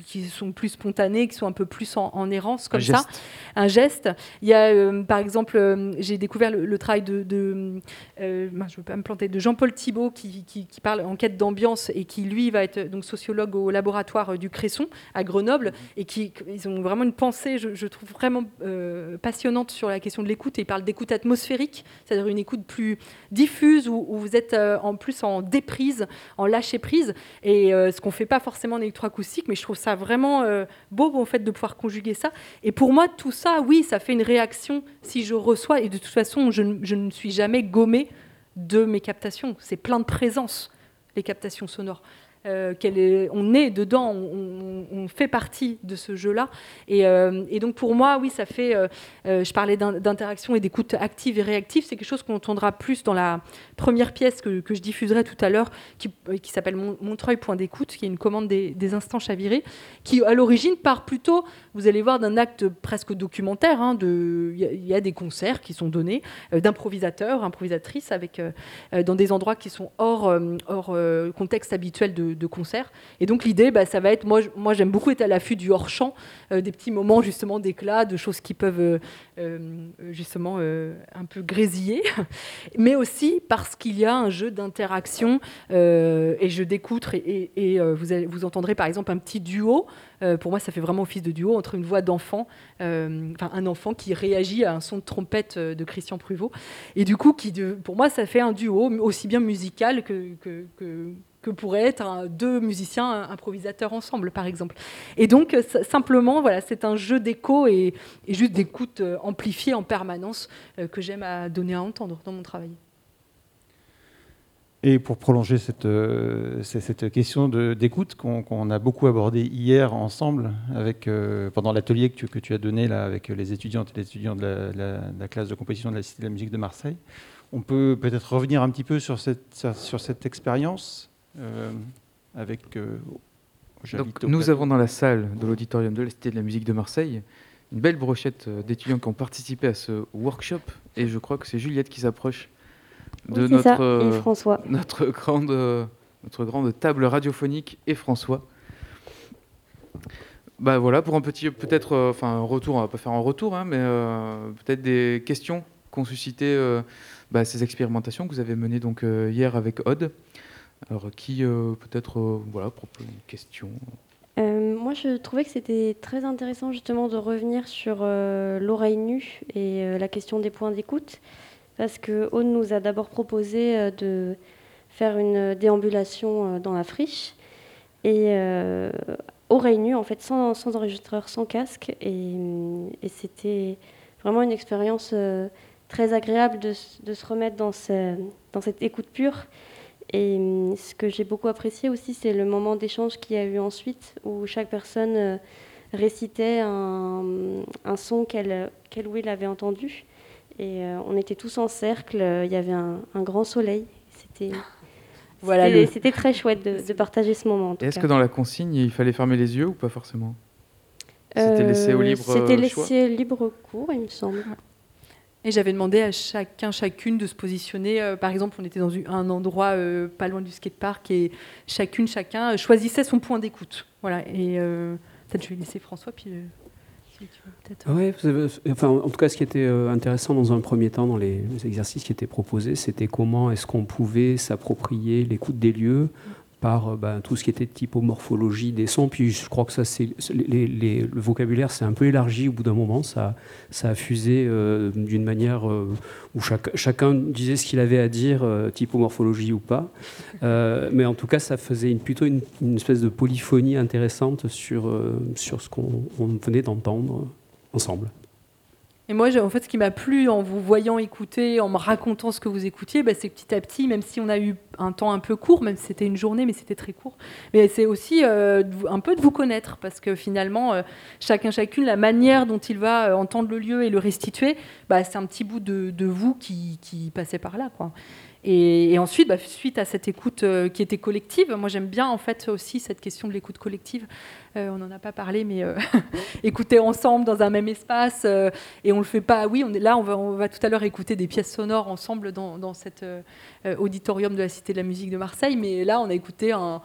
qui- sont plus spontanés, qui sont un peu plus en, en errance comme ça geste. un geste. Il y a, euh, par exemple, euh, j'ai découvert le, le travail de, de euh, mince, je ne veux pas me planter, de Jean-Paul Thibault qui, qui- qui parle en quête d'ambiance et qui, lui, va être donc sociologue au laboratoire euh, du Cresson à Grenoble et qui ils ont vraiment une pensée, je, je trouve vraiment euh, passionnante sur la question de l'écoute. Et il parle d'écoute atmosphérique, c'est-à-dire une écoute plus diffuse où, où vous êtes euh, en plus en déprise, en lâcher prise. Et ce qu'on fait pas forcément en électroacoustique, mais je trouve ça vraiment beau en fait de pouvoir conjuguer ça. Et pour moi, tout ça, oui, ça fait une réaction si je reçois. Et de toute façon, je ne suis jamais gommée de mes captations. C'est plein de présence, les captations sonores. Euh, est- on est dedans, on, fait partie de ce jeu-là. Et, euh, donc pour moi, oui, ça fait. euh, je parlais d'in- d'interaction et d'écoute active et réactive. C'est quelque chose qu'on entendra plus dans la première pièce que, je diffuserai tout à l'heure, qui, s'appelle Mon- Montreuil Point d'écoute, qui est une commande des, instants chavirés, qui à l'origine part plutôt, vous allez voir, d'un acte presque documentaire. hein, Il y, a- des concerts qui sont donnés d'improvisateurs, improvisatrices, avec, dans des endroits qui sont hors, hors contexte habituel de, de concert. Et donc l'idée, bah, ça va être, moi, je- j'aime beaucoup être à l'affût du hors-champ, euh, des petits moments justement d'éclat, de choses qui peuvent euh, euh, justement un peu grésiller, mais aussi parce qu'il y a un jeu d'interaction et jeu d'écoute. Et, et- vous, allez- vous entendrez par exemple un petit duo. pour moi, ça fait vraiment office de duo entre une voix d'enfant, enfin un enfant qui réagit à un son de trompette de Christian Pruvot. Et du coup, qui pour moi, ça fait un duo aussi bien musical que, que- que pourraient être deux musiciens improvisateurs ensemble, par exemple. Et donc, euh, simplement, voilà, c'est un jeu d'écho et, juste d'écoute euh, amplifiée en permanence euh, que j'aime à donner à entendre dans mon travail. Et pour prolonger cette, cette question d'écoute qu'on a beaucoup abordée hier ensemble avec, pendant l'atelier que tu, que tu as donné avec les étudiantes et les étudiants de la, classe de composition de la Cité de la musique de Marseille, on peut peut-être revenir un petit peu sur cette, sur, cette expérience avec... euh, Donc, nous plateau. avons dans la salle de l'auditorium de la Cité de la musique de Marseille une belle brochette euh, d'étudiants qui ont participé à ce workshop. Et je crois que c'est Juliette qui s'approche de Oui, notre, euh, et François. notre, grande, euh, notre grande table radiophonique et François. Bah voilà, pour un petit, peut-être, euh, enfin un retour, on va pas faire un retour, hein, mais euh, peut-être des questions qu'ont suscité euh, bah, ces expérimentations que vous avez menées donc euh, hier avec Odd. Alors qui euh, peut-être, euh, voilà, propose une question. Euh, moi, je trouvais que c'était très intéressant justement de revenir sur l'oreille nue et la question des points d'écoute, parce que Aude nous a d'abord proposé de faire une déambulation dans la friche et oreille nue, en fait, sans, sans enregistreur, sans casque, et, c'était vraiment une expérience très agréable de, de se remettre dans, ce- dans cette écoute pure. Et hum, ce que j'ai beaucoup apprécié aussi, c'est le moment d'échange qu'il y a eu ensuite, où chaque personne euh, récitait un, un son qu'elle qu'elle ou il avait entendu. Et euh, on était tous en cercle, euh, il y avait un, un grand soleil. C'était Voilà c'était- le- c'était très chouette de, de partager ce moment. en tout Et Est-ce cas. que dans la consigne, il fallait fermer les yeux ou pas forcément? C'était laissé au Euh, libre C'était euh, choix? laissé libre cours, il me semble. Et j'avais demandé à chacun, chacune de se positionner. euh, par exemple, on était dans un endroit euh, pas loin du skatepark et chacune, chacun euh, choisissait son point d'écoute. Voilà. Peut-être je vais laisser François, puis tu veux peut-être. Vous avez- enfin, en tout cas, ce qui était intéressant dans un premier temps dans les exercices qui étaient proposés, c'était comment est-ce qu'on pouvait s'approprier l'écoute des lieux par euh, ben, tout ce qui était typomorphologie des sons. Puis je crois que ça, les- le vocabulaire s'est un peu élargi au bout d'un moment. Ça, ça a fusé euh, d'une manière euh, où chacun disait ce qu'il avait à dire, typomorphologie ou pas. Mais en tout cas, ça faisait plutôt une, une espèce de polyphonie intéressante sur, sur ce qu'on on venait d'entendre ensemble. Et moi, en fait, ce qui m'a plu en vous voyant écouter, en me racontant ce que vous écoutiez, bah, c'est petit à petit, même si on a eu un temps un peu court, même si c'était une journée, mais c'était très court, mais c'est aussi euh, un peu de vous connaître, parce que finalement, euh, chacun, chacune, la manière dont il va euh, entendre le lieu et le restituer, bah, c'est un petit bout de, de vous qui, qui passait par là. Quoi. Et, ensuite, bah, suite à cette écoute euh, qui était collective, moi j'aime bien en fait aussi cette question de l'écoute collective. Euh, on n'en a pas parlé, mais euh, écouter ensemble dans un même espace, et on le fait pas. Oui, là, on va, tout à l'heure écouter des pièces sonores ensemble dans, cet auditorium de la Cité de la Musique de Marseille, mais là on a écouté un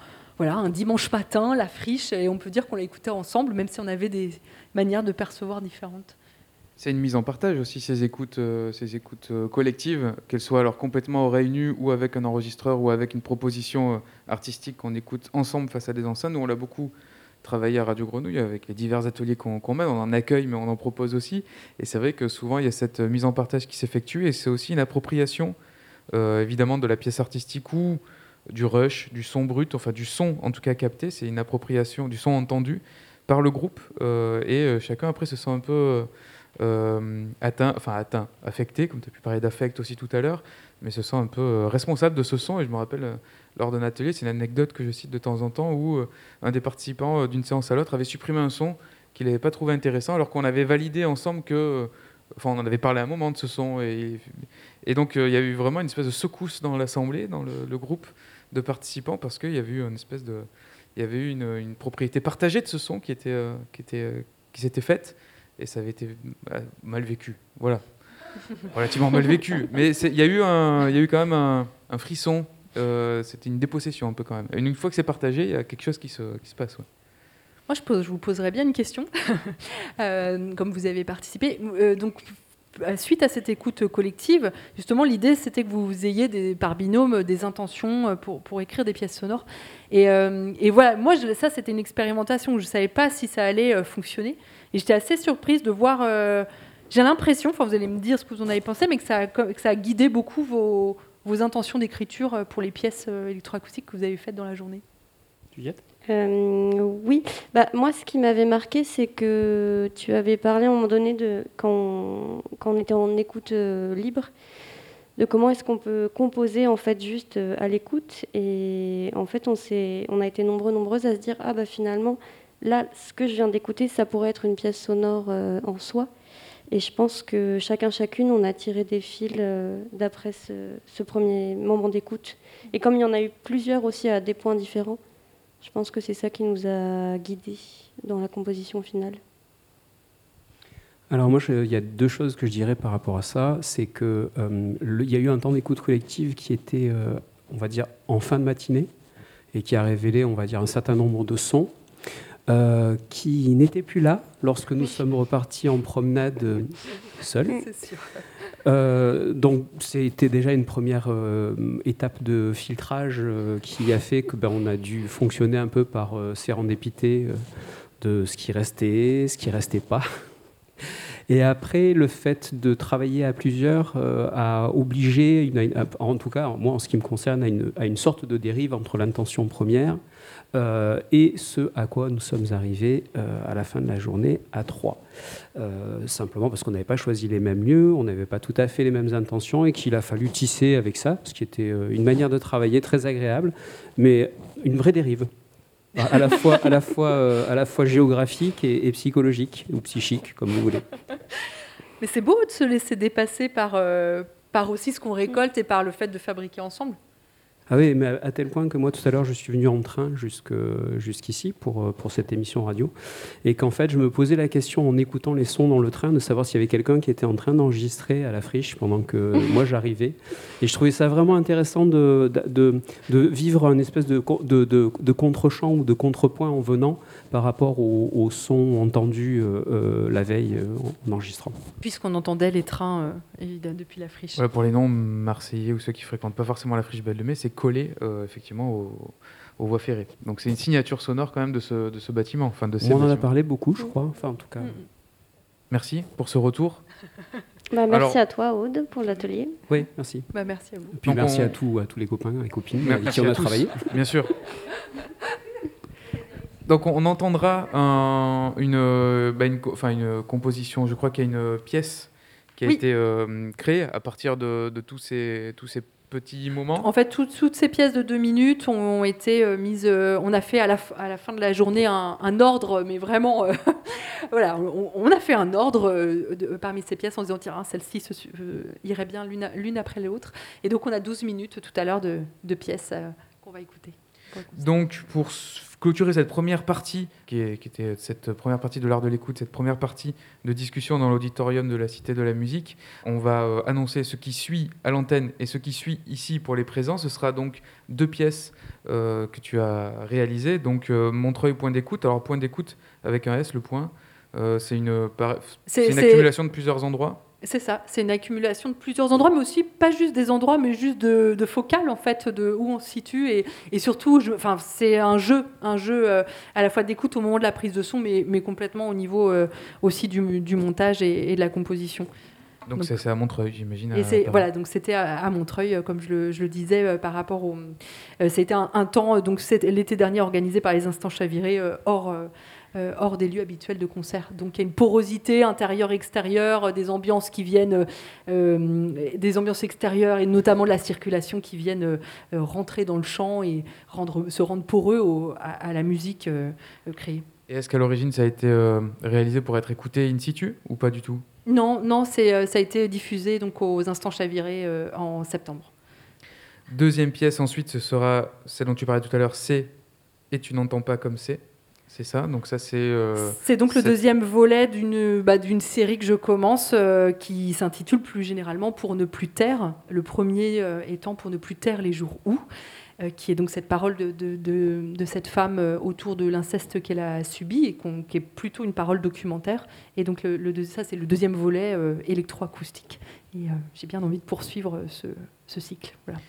dimanche matin, la friche, et on peut dire qu'on l'a écouté ensemble, même si on avait des manières de percevoir différentes. C'est une mise en partage aussi, ces écoutes, euh, ces écoutes euh, collectives, qu'elles soient alors complètement nues ou avec un enregistreur ou avec une proposition euh, artistique qu'on écoute ensemble face à des enceintes. Nous, on l'a beaucoup travaillé à Radio Grenouille avec les divers ateliers qu'on qu'on mène. On en accueille, mais on en propose aussi. Et c'est vrai que souvent, il y a cette mise en partage qui s'effectue et c'est aussi une appropriation, évidemment, de la pièce artistique ou du rush, du son brut, enfin du son en tout cas capté. C'est une appropriation du son entendu par le groupe et chacun après se sent un peu euh, atteint, enfin atteint, affecté, comme tu as pu parler d'affect aussi tout à l'heure, mais se sent un peu euh, responsable de ce son. Et je me rappelle euh, lors d'un atelier, c'est une anecdote que je cite de temps en temps, où un des participants d'une séance à l'autre avait supprimé un son qu'il n'avait pas trouvé intéressant, alors qu'on avait validé ensemble que, enfin on en avait parlé un moment de ce son, et, donc il y a eu vraiment une espèce de secousse dans l'assemblée, dans le, groupe de participants, parce qu'il y avait eu une espèce de, il y avait eu une, propriété partagée de ce son qui était, qui était, qui s'était faite et ça avait été euh, mal vécu. Voilà. Relativement mal vécu. Mais il y, y a eu quand même un, frisson. euh, C'était une dépossession un peu quand même. Une fois que c'est partagé, il y a quelque chose qui se, qui se passe. Moi, je, vous poserais bien une question, Euh, comme vous avez participé. Euh, donc, suite à cette écoute collective, justement, l'idée, c'était que vous ayez par binôme des intentions pour, pour écrire des pièces sonores. Et, voilà, moi, ça, c'était une expérimentation. Je ne savais pas si ça allait fonctionner. Et j'étais assez surprise de voir... euh, j'ai l'impression, enfin, vous allez me dire ce que vous en avez pensé, mais que ça a, que ça a guidé beaucoup vos, vos intentions d'écriture euh, pour les pièces euh, électroacoustiques que vous avez faites dans la journée. Juliette? Euh, oui, bah, moi ce qui m'avait marqué, c'est que tu avais parlé à un moment donné de quand on, quand on était en écoute euh, libre, de comment est-ce qu'on peut composer en fait juste euh, à l'écoute. Et en fait, on s'est, on a été nombreux nombreuses à se dire ah bah finalement là, ce que je viens d'écouter, ça pourrait être une pièce sonore euh, en soi. Et je pense que chacun chacune, on a tiré des fils euh, d'après ce, premier moment d'écoute. Et comme il y en a eu plusieurs aussi à des points différents. Je pense que c'est ça qui nous a guidés dans la composition finale. Alors moi, il y a deux choses que je dirais par rapport à ça. C'est que euh, y a eu un temps d'écoute collective qui était, euh, on va dire, en fin de matinée et qui a révélé, on va dire, un certain nombre de sons euh, qui n'étaient plus là lorsque nous sommes repartis en promenade euh, seuls. Euh, donc c'était déjà une première étape de filtrage qui a fait que ben, on a dû fonctionner un peu par sérendipité de ce qui restait, ce qui restait pas. Et après, le fait de travailler à plusieurs a obligé, en tout cas, moi en ce qui me concerne, à une, à une sorte de dérive entre l'intention première euh, et ce à quoi nous sommes arrivés euh, à la fin de la journée à trois. Euh, simplement parce qu'on n'avait pas choisi les mêmes lieux, on n'avait pas tout à fait les mêmes intentions et qu'il a fallu tisser avec ça, ce qui était une manière de travailler très agréable, mais une vraie dérive. À la fois, géographique et, et psychologique, ou psychique, comme vous voulez. Mais c'est beau de se laisser dépasser par, par aussi ce qu'on récolte et par le fait de fabriquer ensemble. Ah oui, mais à tel point que moi, tout à l'heure, je suis venu en train jusqu'ici pour, euh, pour cette émission radio. Et qu'en fait, je me posais la question en écoutant les sons dans le train de savoir s'il y avait quelqu'un qui était en train d'enregistrer à la friche pendant que moi j'arrivais. Et je trouvais ça vraiment intéressant de, de, de- de vivre un espèce de, de, de contre-champ ou de contrepoint en venant par rapport aux au sons entendus euh, euh, la veille euh, en enregistrant. Puisqu'on entendait les trains euh, évidemment, depuis la friche. Pour les non-marseillais ou ceux qui fréquentent pas forcément la friche Belle de Mai, c'est collé euh, effectivement au- aux voies ferrées. Donc c'est une signature sonore quand même de ce, de ce bâtiment. Enfin, de ces On en a parlé beaucoup, je crois. Enfin, en tout cas. Merci pour ce retour. Bah, merci Alors- à toi, Aude, pour l'atelier. Oui, merci. Bah, merci à vous. Et puis Donc merci on- à, tous, à tous les copains et copines Merci avec qui on a tous, travaillé. Bien sûr. Donc on, entendra un- une, bah, une, enfin, une composition, je crois qu'il y a une pièce qui a Oui. été euh, créée à partir de, de tous, ces, tous ces petits moments. En fait, tout- toutes ces pièces de deux minutes ont été euh, mises. euh, on a fait à la, à la fin de la journée un, un ordre, mais vraiment, euh, voilà, on, on a fait un ordre de- parmi ces pièces en se disant tiens, celle-ci euh, irait bien l'une après l'autre. Et donc, on a 12 minutes tout à l'heure de, de pièces qu'on va écouter. Donc, pour clôturer cette première partie, qui, est- qui était cette première partie de l'art de l'écoute, cette première partie de discussion dans l'auditorium de la Cité de la Musique, on va euh, annoncer ce qui suit à l'antenne et ce qui suit ici pour les présents. Ce sera donc deux pièces euh, que tu as réalisées. Donc, euh, Montreuil, point d'écoute. Alors, point d'écoute avec un S, le point. c'est une, accumulation de plusieurs endroits. C'est ça, c'est une accumulation de plusieurs endroits, mais aussi pas juste des endroits, mais juste de, de focales en fait, de où on se situe et, et surtout, je- enfin, c'est un jeu, un jeu euh, à la fois d'écoute au moment de la prise de son, mais, mais complètement au niveau euh, aussi du, du montage et, et de la composition. Donc, Donc- c'est à Montreuil, j'imagine. Et c'est voilà, donc c'était à, à Montreuil, euh, comme je le, je le disais, euh, par rapport au. c'était un, un temps, donc c'était l'été dernier organisé par les instants chavirés hors. Euh, hors des lieux habituels de concert. Donc il y a une porosité intérieure-extérieure, euh, des ambiances qui viennent, euh, des ambiances extérieures et notamment de la circulation qui viennent rentrer dans le champ et rendre, se rendre poreux au- à, à la musique créée. Et est-ce qu'à l'origine, ça a été réalisé pour être écouté in situ ou pas du tout? Non, non, c'est, ça a été diffusé donc aux instants chavirés en septembre. Deuxième pièce ensuite, ce sera celle dont tu parlais tout à l'heure, c'est et tu n'entends pas comme c'est. C'est ça, donc ça c'est. euh, C'est donc le deuxième volet d'une bah, d'une série que je commence euh, qui s'intitule plus généralement Pour ne plus taire. Le premier euh, étant Pour ne plus taire les jours où, qui est donc cette parole de, de, de- de cette femme autour de l'inceste qu'elle a subi et qui est plutôt une parole documentaire. Et donc le, le ça c'est le deuxième volet électroacoustique. Et j'ai bien envie de poursuivre ce, ce cycle. Voilà.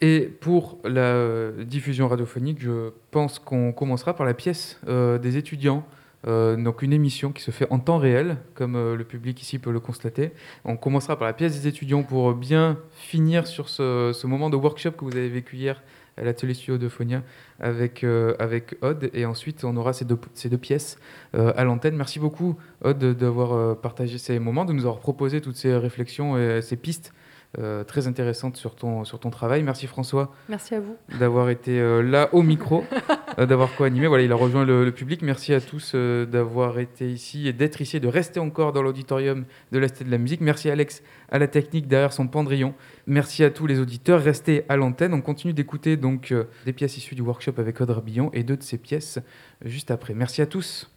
Et pour la diffusion radiophonique, je pense qu'on commencera par la pièce euh, des étudiants. Euh, donc une émission qui se fait en temps réel, comme euh, le public ici peut le constater. On commencera par la pièce des étudiants pour bien finir sur ce, moment de workshop que vous avez vécu hier à l'atelier studio de Phonia avec, avec Odd. Et ensuite, on aura ces deux, ces deux pièces à l'antenne. Merci beaucoup, Odd, d'avoir partagé ces moments, de nous avoir proposé toutes ces réflexions et ces pistes euh, très intéressantes sur ton, sur ton travail. Merci François Merci à vous. d'avoir été euh, là au micro, euh, d'avoir co-animé. Voilà, il a rejoint le, le public. Merci à tous d'avoir été ici et d'être ici, et de rester encore dans l'auditorium de Cité de la Musique. Merci Alex à la technique derrière son pendrillon. Merci à tous les auditeurs. Restez à l'antenne. On continue d'écouter donc des pièces issues du workshop avec Audrey Billon et deux de ces pièces juste après. Merci à tous.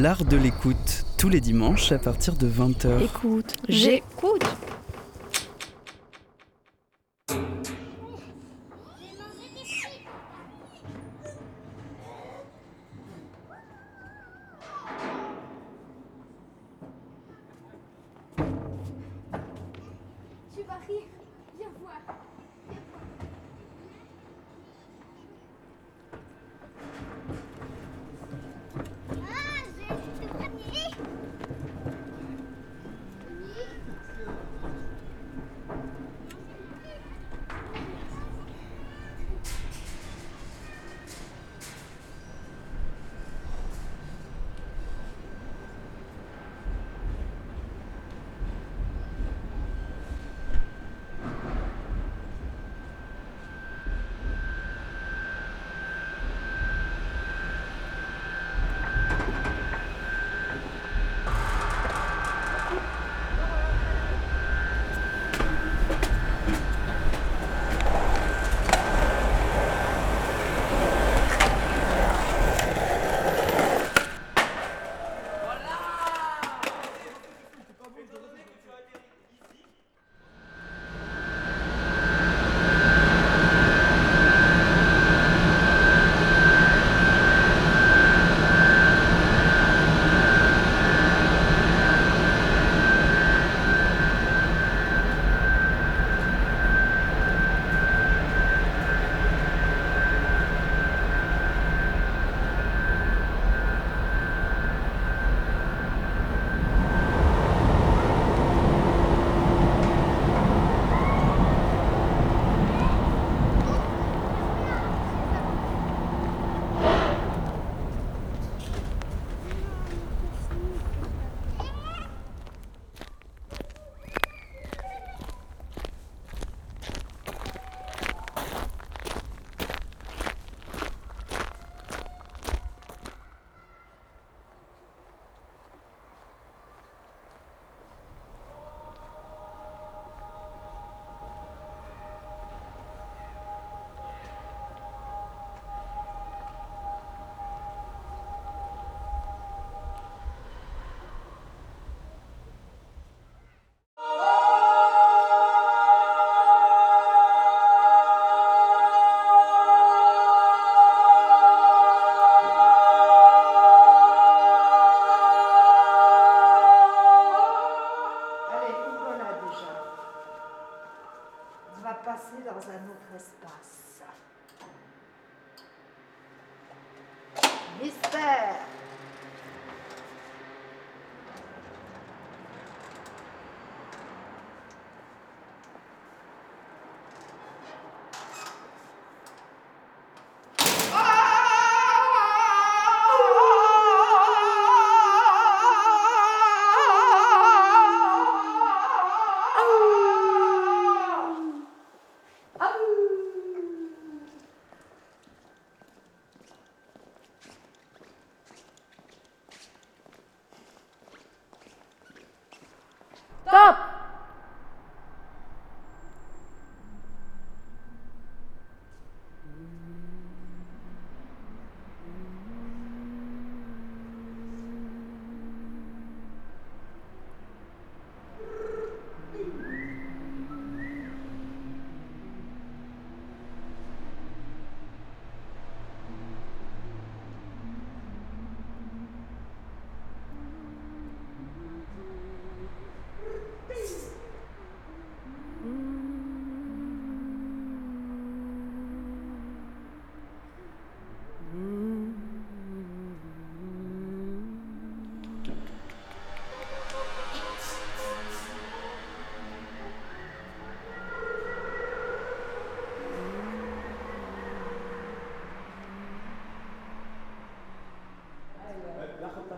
L'art de l'écoute, tous les dimanches à partir de 20h. Écoute, J'écoute.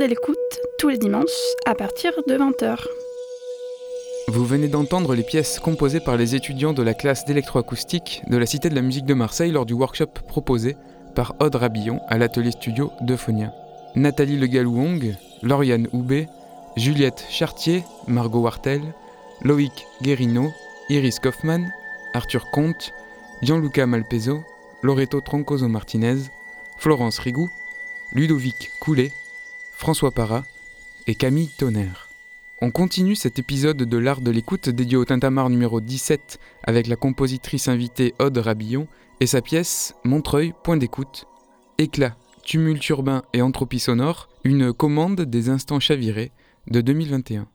L'art de l'écoute, tous les dimanches, à partir de 20h. Vous venez d'entendre les pièces composées par les étudiants de la classe d'électroacoustique de la Cité de la musique de Marseille lors du workshop proposé par Aude Rabillon à l'atelier studio d'Euphonia. Nathalie Le Galouong, Lauriane Houbé, Juliette Chartier, Margot Wartel, Loïc Guérino, Iris Kaufmann, Arthur Comte, Gianluca Malpeso, Loreto Troncoso Martinez, Florence Rigou, Ludovic Coulet, François Parra et Camille Tonnerre. On continue cet épisode de l'art de l'écoute dédié au tintamarre numéro 17 avec la compositrice invitée Aude Rabillon et sa pièce Montreuil, point d'écoute, éclat, tumulte urbain et entropie sonore, une commande des instants chavirés de 2021.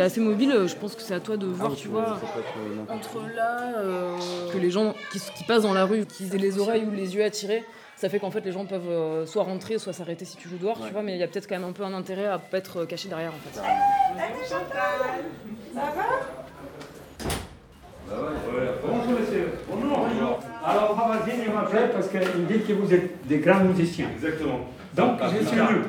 T'es assez mobile, euh, je pense que c'est à toi de voir, Ah, tu vois, entre là, euh, que les gens qui, qui passent dans la rue, qu'ils aient les oreilles ou les yeux attirés, ça fait qu'en fait les gens peuvent euh, soit rentrer, soit s'arrêter si tu joues dehors, tu vois, mais il y a peut-être quand même un peu un intérêt à pas être caché derrière, en fait. Salut Chantal Ça va? Bonjour monsieur. Bonjour. Alors Ramazine, il m'appelle parce qu'il me dit que vous êtes des grands musiciens. Exactement. Donc je suis nul.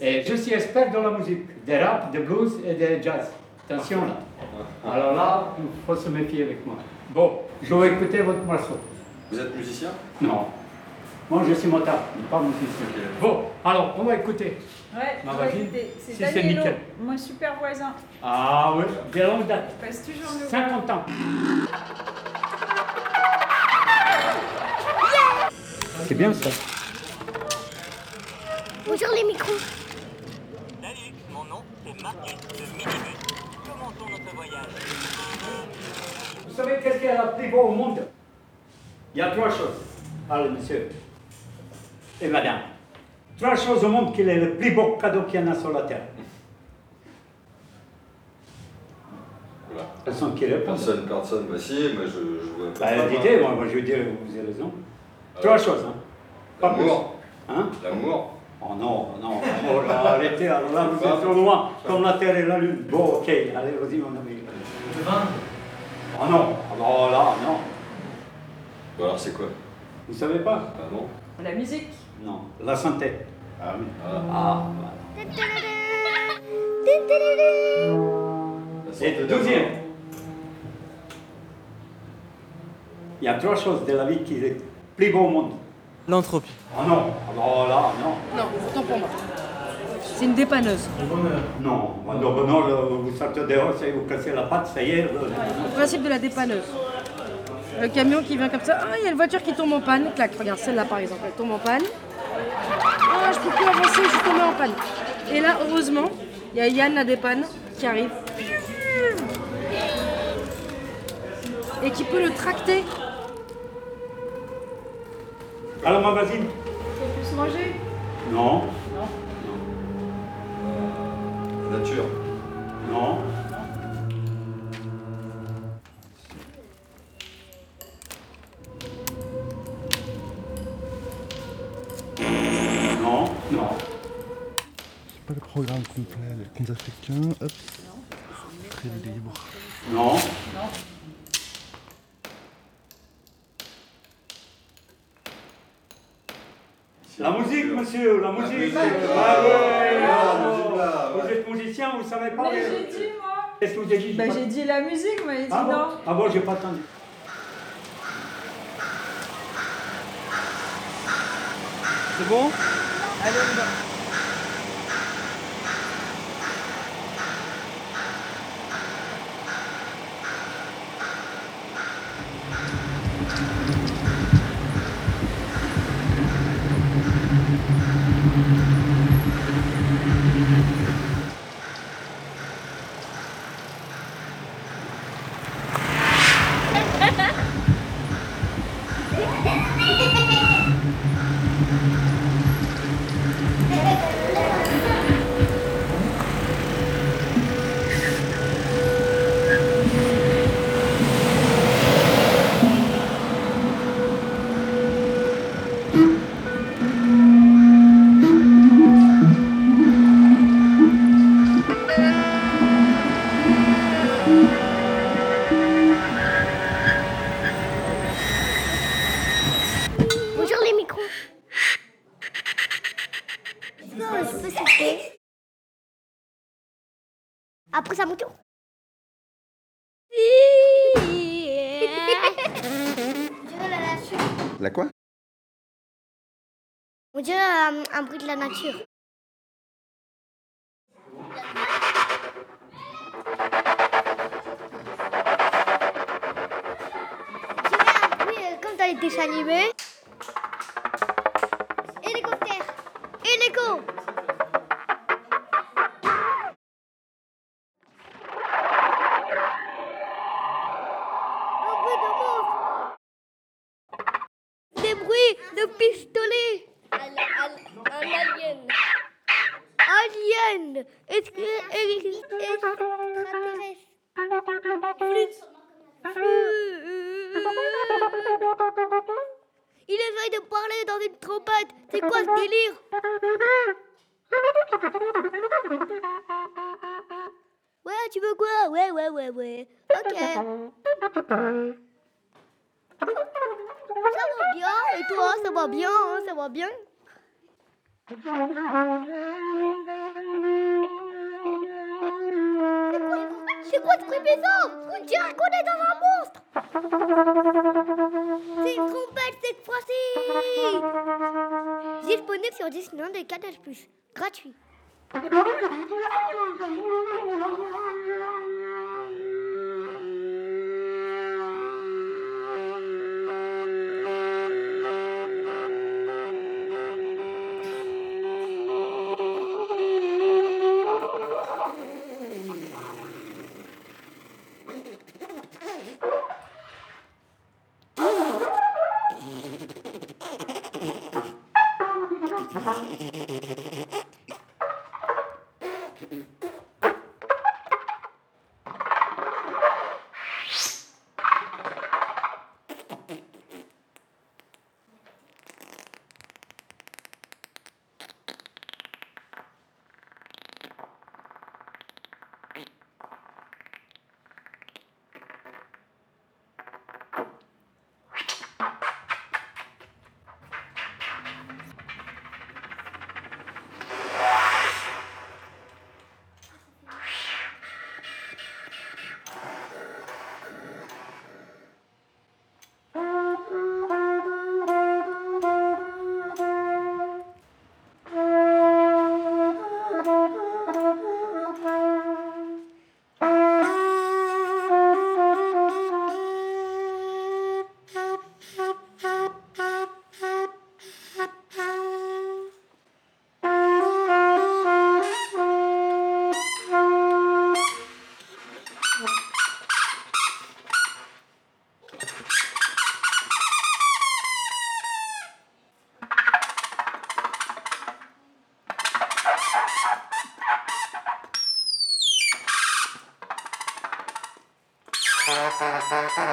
Et je suis expert dans la musique, des rap, des blues et des jazz. Attention là. Alors là, il faut se méfier avec moi. Bon, je vais écouter votre morceau. Vous êtes musicien? Non. Moi je suis motard, pas musicien. Bon, alors on va écouter. Ouais, Ma voisine. C'est si c'est nickel. mon super voisin. Ah oui, de longue date. Il passe toujours nous 50 ans. C'est bien ça. Bonjour les micros. Mon nom est Marguerite de Minibus. Commentons notre voyage. Vous savez qu'est-ce qu'il y a de plus beau au monde? Il y a trois choses. Allez, monsieur et madame. Trois choses au monde qui est le plus beau cadeau qu'il y en a sur la terre. Personne qui répond. Personne, personne. Bah si, moi je, je vois pas. Bah, dites, moi, moi, je veux dire, vous avez raison. Trois choses, hein. Pas plus. L'amour. Hein? L'amour. Oh non, non, oh là, arrêtez, alors là, vous êtes trop loin, comme la terre et la lune. Bon, ok, allez, vas-y, mon ami. Vin Oh non, oh là, non. Bon alors c'est quoi? Vous savez pas? Ah non La musique. Non, la santé. Ah oui. Ah. Ah, La santé Et deuxième, il y a trois choses de la vie qui est plus beau au monde. L'entropie. Oh non, oh là, non. Non, autant pour moi. C'est une dépanneuse. Non, non, non, le- vous sortez dehors, ça y est, vous cassez la patte, ça y est. le- Le principe de la dépanneuse. Le camion qui vient comme ça, ah, il y a une voiture qui tombe en panne, clac, regarde, celle-là par exemple, elle tombe en panne. Ah, je peux plus avancer, je suis tombée en panne. Et là, heureusement, il y a Yann la dépanne qui arrive. Et qui peut le tracter. Alors, ma voisine Faut plus manger. Non. Nature. Non. Non, non. C'est pas le programme complet des contes africains. Hop. Très libre. Non. La musique, monsieur, la musique. musique. Ah ouais, Ah, là, Vous êtes musicien, vous savez pas. Mais mais- j'ai dit, moi. Qu'est-ce que vous avez dit Bah, j'ai dit la musique, vous m'avez dit Ah bon non. Ah bon, j'ai pas entendu. C'est bon? Allez, on va. Dirait euh, un bruit de la nature. un bruit euh, comme dans les dessins animés.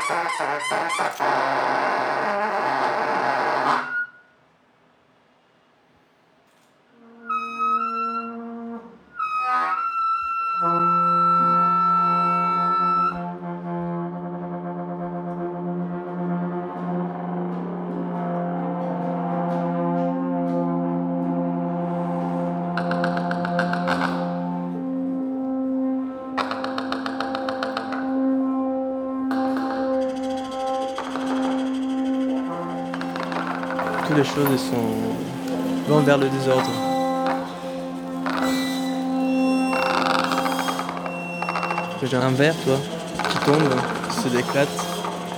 Ha ha ha ha! Les choses sont vont vers le désordre. J'ai un verre, toi, qui tombe, qui se déclate.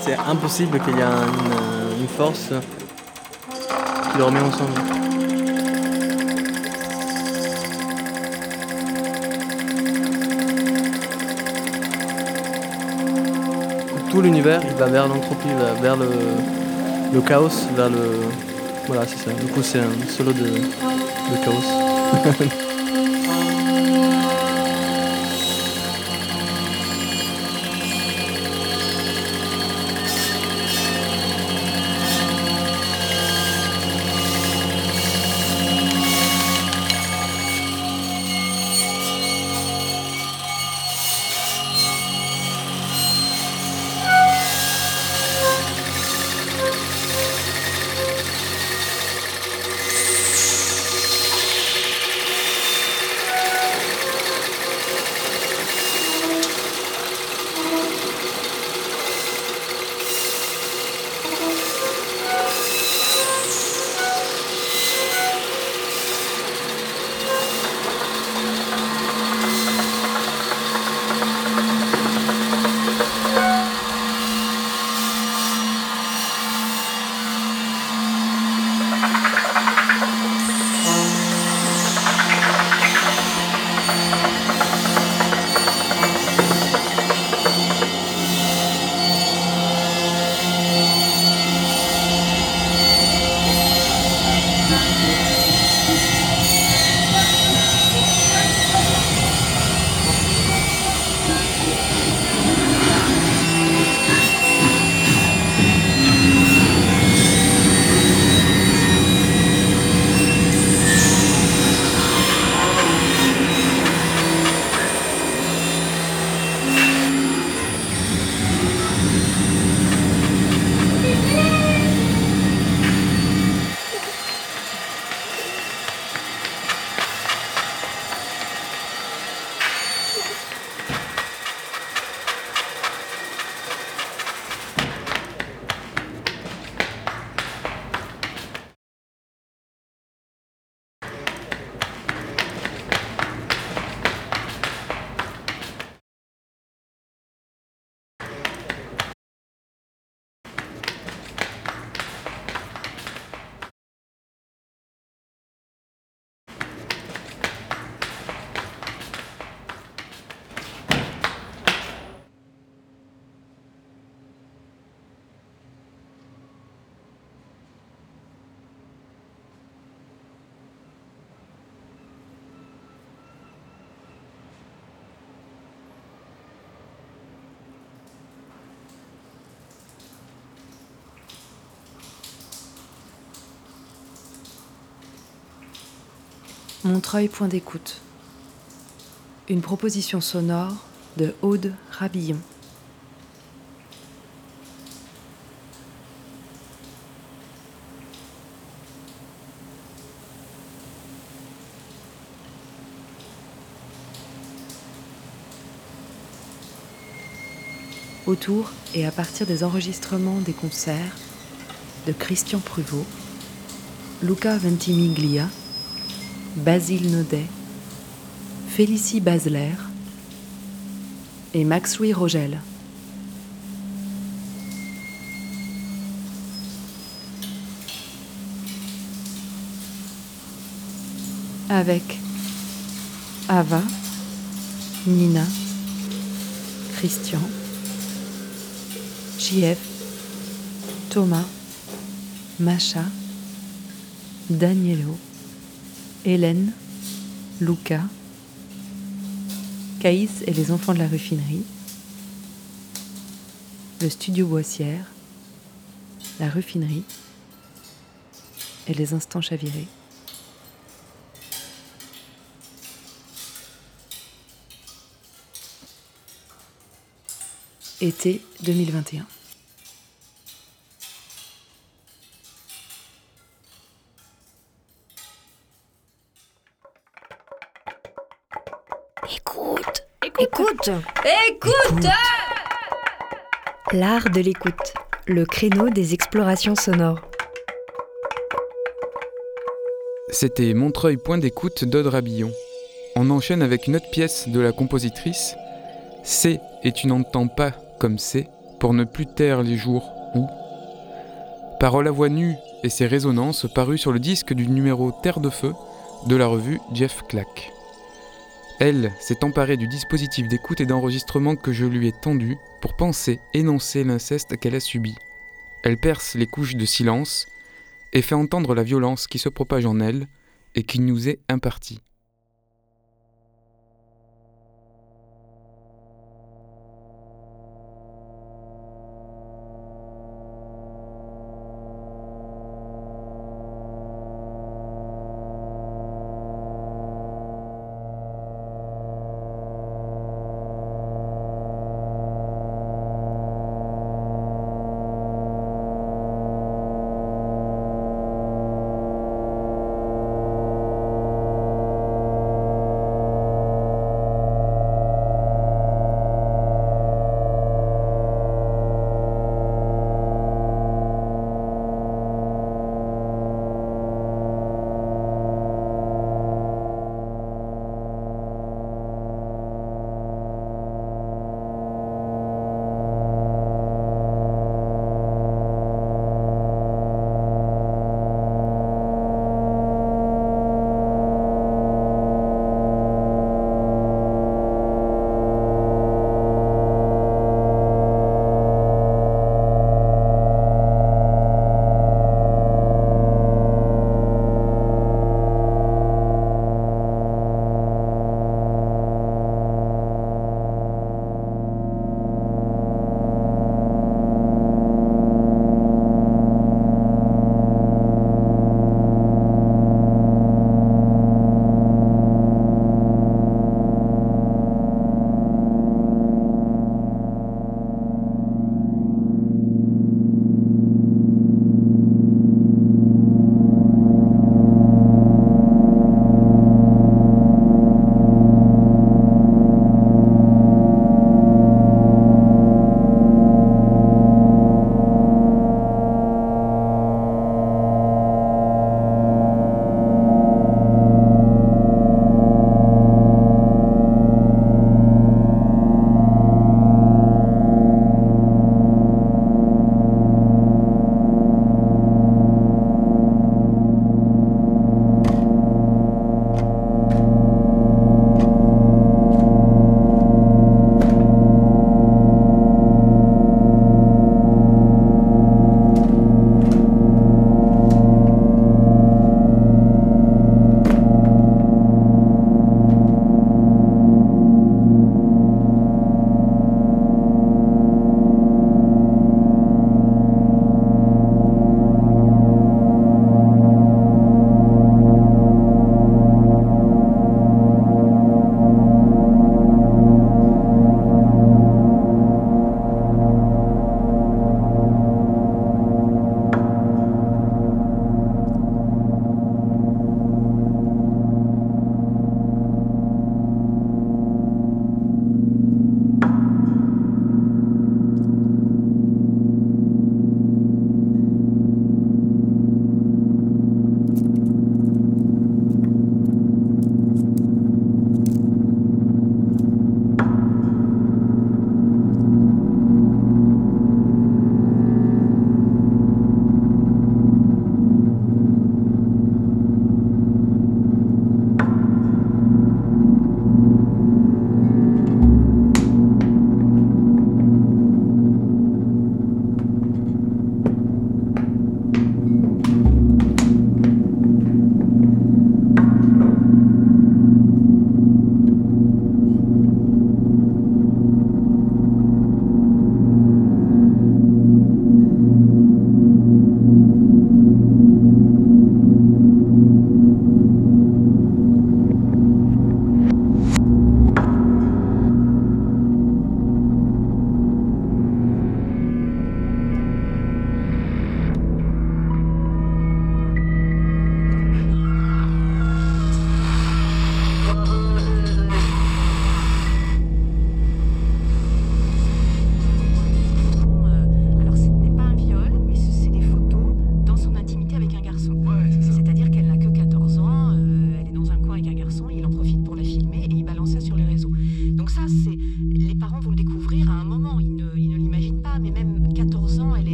C'est impossible qu'il y ait une, force qui le remet ensemble. Tout l'univers, va vers l'entropie, vers le, le chaos, vers le... Voilà, c'est ça. Du coup, c'est un solo de, de chaos. Montreuil Point d'écoute. Une proposition sonore de Aude Rabillon. Autour et à partir des enregistrements des concerts de Christian Pruvot, Luca Ventimiglia, Basile Naudet, Félicie Basler et Max-Louis Rogel. Avec Ava, Nina, Christian, JF, Thomas, Macha, Danielo, Hélène, Luca, Caïs et les enfants de la raffinerie, le studio Boissière, la raffinerie et les instants chavirés. Été 2021. Écoute Écoute L'art de l'écoute, le créneau des explorations sonores. C'était Montreuil Point d'écoute d'Aude Rabillon. On enchaîne avec une autre pièce de la compositrice, C'est et tu n'entends pas comme c'est, pour ne plus taire les jours où. Parole à voix nue et ses résonances parues sur le disque du numéro Terre de Feu de la revue Jeff Clack. Elle s'est emparée du dispositif d'écoute et d'enregistrement que je lui ai tendu pour penser, énoncer l'inceste qu'elle a subi. Elle perce les couches de silence et fait entendre la violence qui se propage en elle et qui nous est impartie.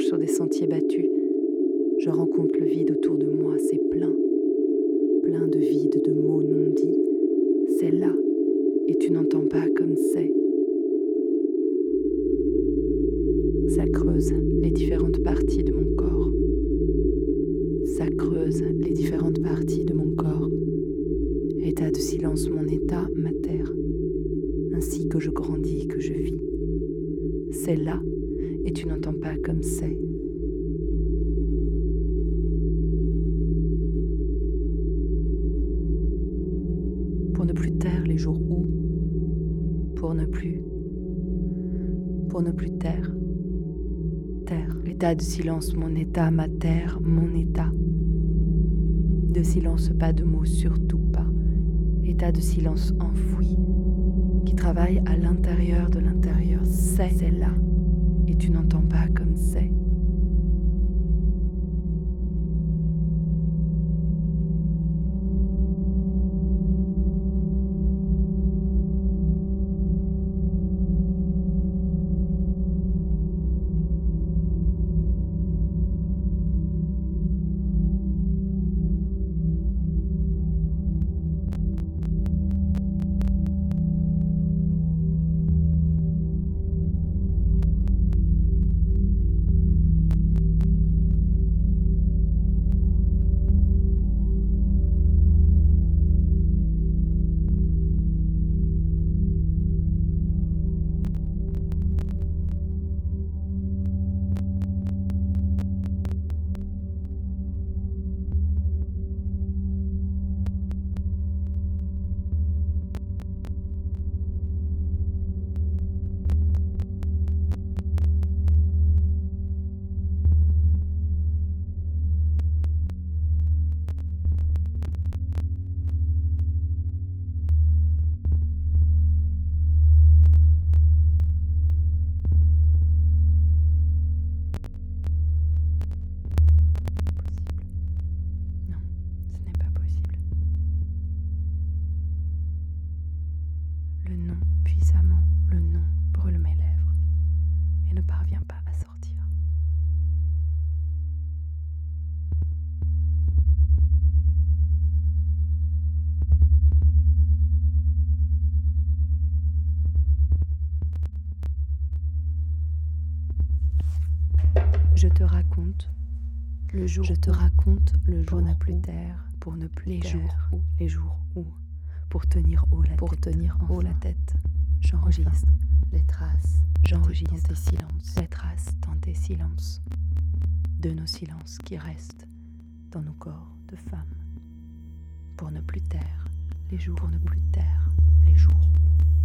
Sur des sentiers battus. Je rencontre le vide autour de moi, c'est plein. Plein de vide, de mots non dits. C'est là, et tu n'entends pas comme c'est. Ça creuse les différentes parties de mon corps. Ça creuse les différentes parties de mon corps. État de silence, mon état, ma terre. Ainsi que je grandis, que je vis. C'est là, et tu n'entends pas comme c'est. Pour ne plus taire les jours où, pour ne plus, pour ne plus taire, taire, l'état de silence, mon état, ma terre, mon état. De silence, pas de mots, surtout pas. État de silence enfoui, qui travaille à l'intérieur de l'intérieur. C'est, là, tu n'entends pas comme c'est. Je te raconte le jour n'a plus terre pour ne plus les jours où les jours où pour tenir haut la pour tenir en haut la tête. J'enregistre les traces. J'enregistre dans tes silences. Les traces dans tes silences. De nos silences qui restent dans nos corps de femmes. Pour ne plus taire les jours. Pour ne plus taire les jours où.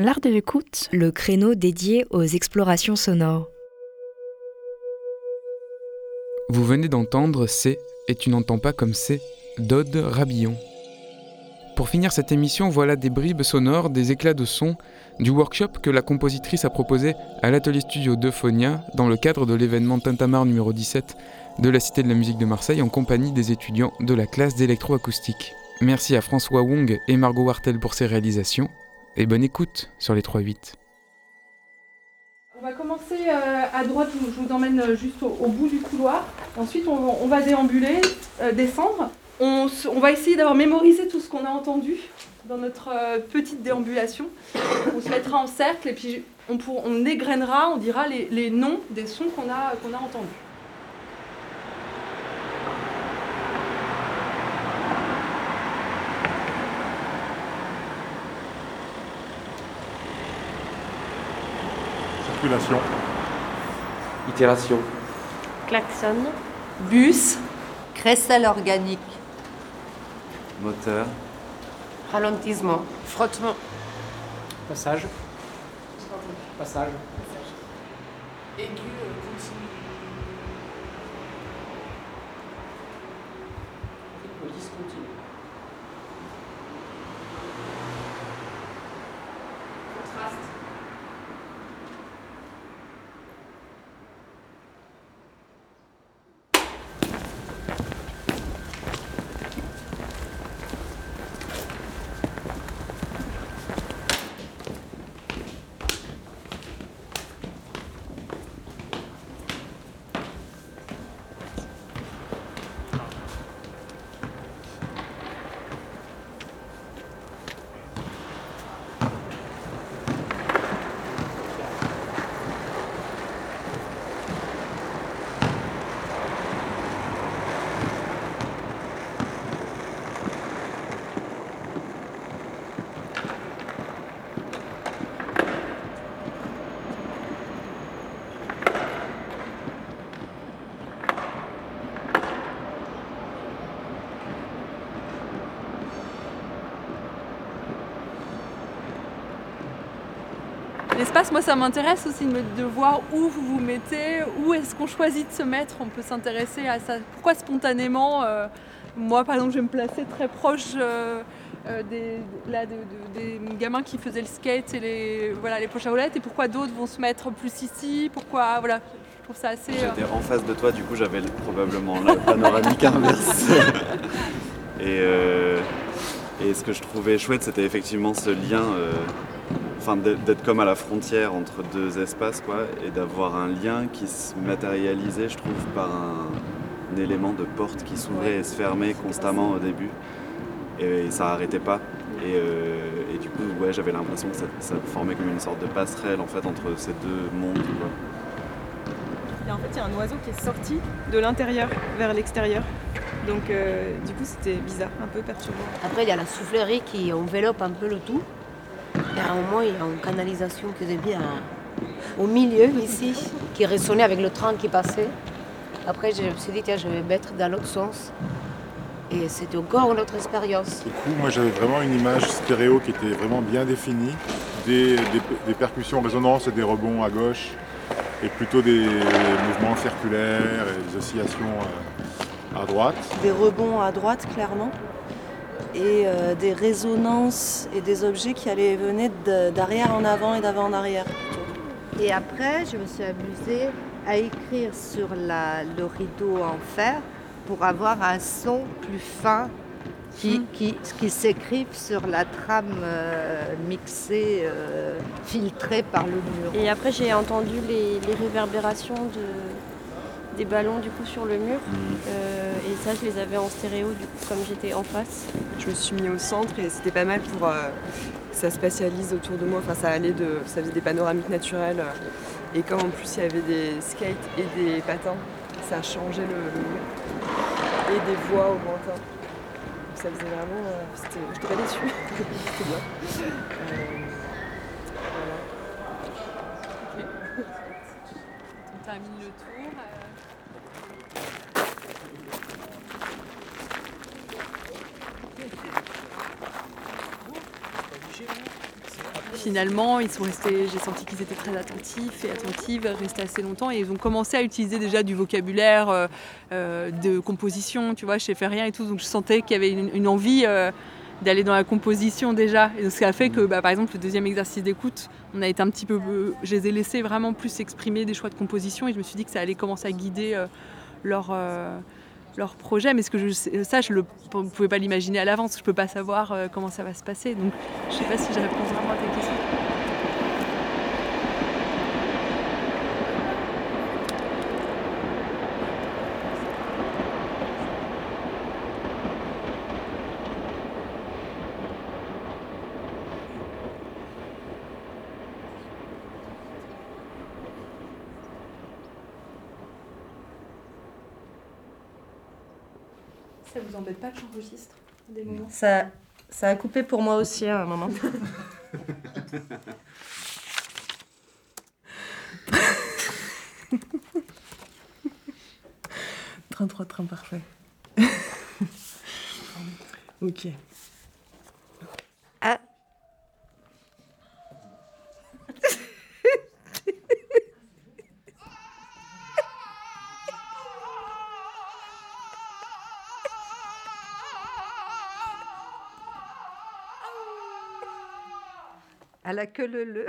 L'art de l'écoute, le créneau dédié aux explorations sonores. Vous venez d'entendre C'est et tu n'entends pas comme c'est d'Aude Rabillon. Pour finir cette émission, voilà des bribes sonores, des éclats de son du workshop que la compositrice a proposé à l'atelier studio de Phonia dans le cadre de l'événement Tintamarre numéro 17 de la Cité de la musique de Marseille en compagnie des étudiants de la classe d'électroacoustique. Merci à François Wong et Margot Wartel pour ces réalisations et bonne écoute sur les 3-8. On va commencer euh, à droite, je vous emmène euh, juste au, bout du couloir. Ensuite, on, va déambuler, euh, descendre. On, va essayer d'avoir mémorisé tout ce qu'on a entendu dans notre petite déambulation. On se mettra en cercle et puis on, pour- on dira les, noms des sons qu'on a entendus. Circulation. Itération. Klaxon. Bus. Crécelle organique. Moteur. Ralentissement. Frottement. Passage. Passage. Aigu L'espace, moi, ça m'intéresse aussi de, voir où vous vous mettez, où est-ce qu'on choisit de se mettre. On peut s'intéresser à ça. Pourquoi spontanément euh, Moi, par exemple, je vais me placer très proche euh, euh, des, là, de- de- des gamins qui faisaient le skate et les, voilà, les poches à roulettes. Et pourquoi d'autres vont se mettre plus ici? Pourquoi Voilà, je trouve ça assez. euh, J'étais en face de toi, du coup j'avais probablement la panoramique inverse. et, et ce que je trouvais chouette, c'était effectivement ce lien, enfin d'être comme à la frontière entre deux espaces, quoi, et d'avoir un lien qui se matérialisait, je trouve, par un, un élément de porte qui s'ouvrait et se fermait constamment au début. Et, ça arrêtait pas. Et, euh, et du coup, ouais, j'avais l'impression que ça, ça formait comme une sorte de passerelle en fait entre ces deux mondes. Quoi. Et en fait, il y a un oiseau qui est sorti de l'intérieur vers l'extérieur. Donc, euh, du coup, c'était bizarre, un peu perturbant. Après, il y a la soufflerie qui enveloppe un peu le tout. Et à un moment, il y a une canalisation qui est bien au milieu ici, qui résonnait avec le train qui passait. Après, je me suis dit, tiens, je vais mettre dans l'autre sens. Et c'était encore une autre expérience. Du coup, moi j'avais vraiment une image stéréo qui était vraiment bien définie, des, des- des percussions en résonance et des rebonds à gauche, et plutôt des mouvements circulaires et des oscillations euh, à droite. Des rebonds à droite, clairement, et euh, des résonances et des objets qui allaient et venaient d'arrière en avant et d'avant en arrière. Et après, je me suis amusée à écrire sur la- le rideau en fer pour avoir un son plus fin qui, qui, qui s'écrive sur la trame euh, mixée, euh, filtrée par le mur. Et après, j'ai entendu les, les réverbérations de, des ballons du coup sur le mur. Euh, et ça, je les avais en stéréo du coup, comme j'étais en face. Je me suis mis au centre et c'était pas mal pour euh, que ça spatialise autour de moi. Enfin, ça allait de, ça faisait des panoramiques naturelles. euh, Et comme en plus il y avait des skates et des patins, ça changeait le, le mur. Et des voix au lointain. Donc ça faisait vraiment. euh, c'était- J'étais pas déçue. c'était bien. Euh, On termine le tour. Finalement, ils sont restés, j'ai senti qu'ils étaient très attentifs et attentives, restés assez longtemps et ils ont commencé à utiliser déjà du vocabulaire euh, euh, de composition, tu vois, je sais faire rien et tout, donc je sentais qu'il y avait une, envie euh, d'aller dans la composition déjà. Et ce qui a fait que, bah, par exemple, le deuxième exercice d'écoute, on a été un petit peu, je les ai laissés vraiment plus exprimer des choix de composition et je me suis dit que ça allait commencer à guider leur leur projet, mais ce que je ça, je ne pouvais pas l'imaginer à l'avance. Je ne peux pas savoir comment ça va se passer. Donc, je ne sais pas si je réponds vraiment à ta question. Pas que j'enregistre des moments Ça, ça a coupé pour moi aussi à un moment. Train 3, train parfait. ok. Ah. À la queue le le.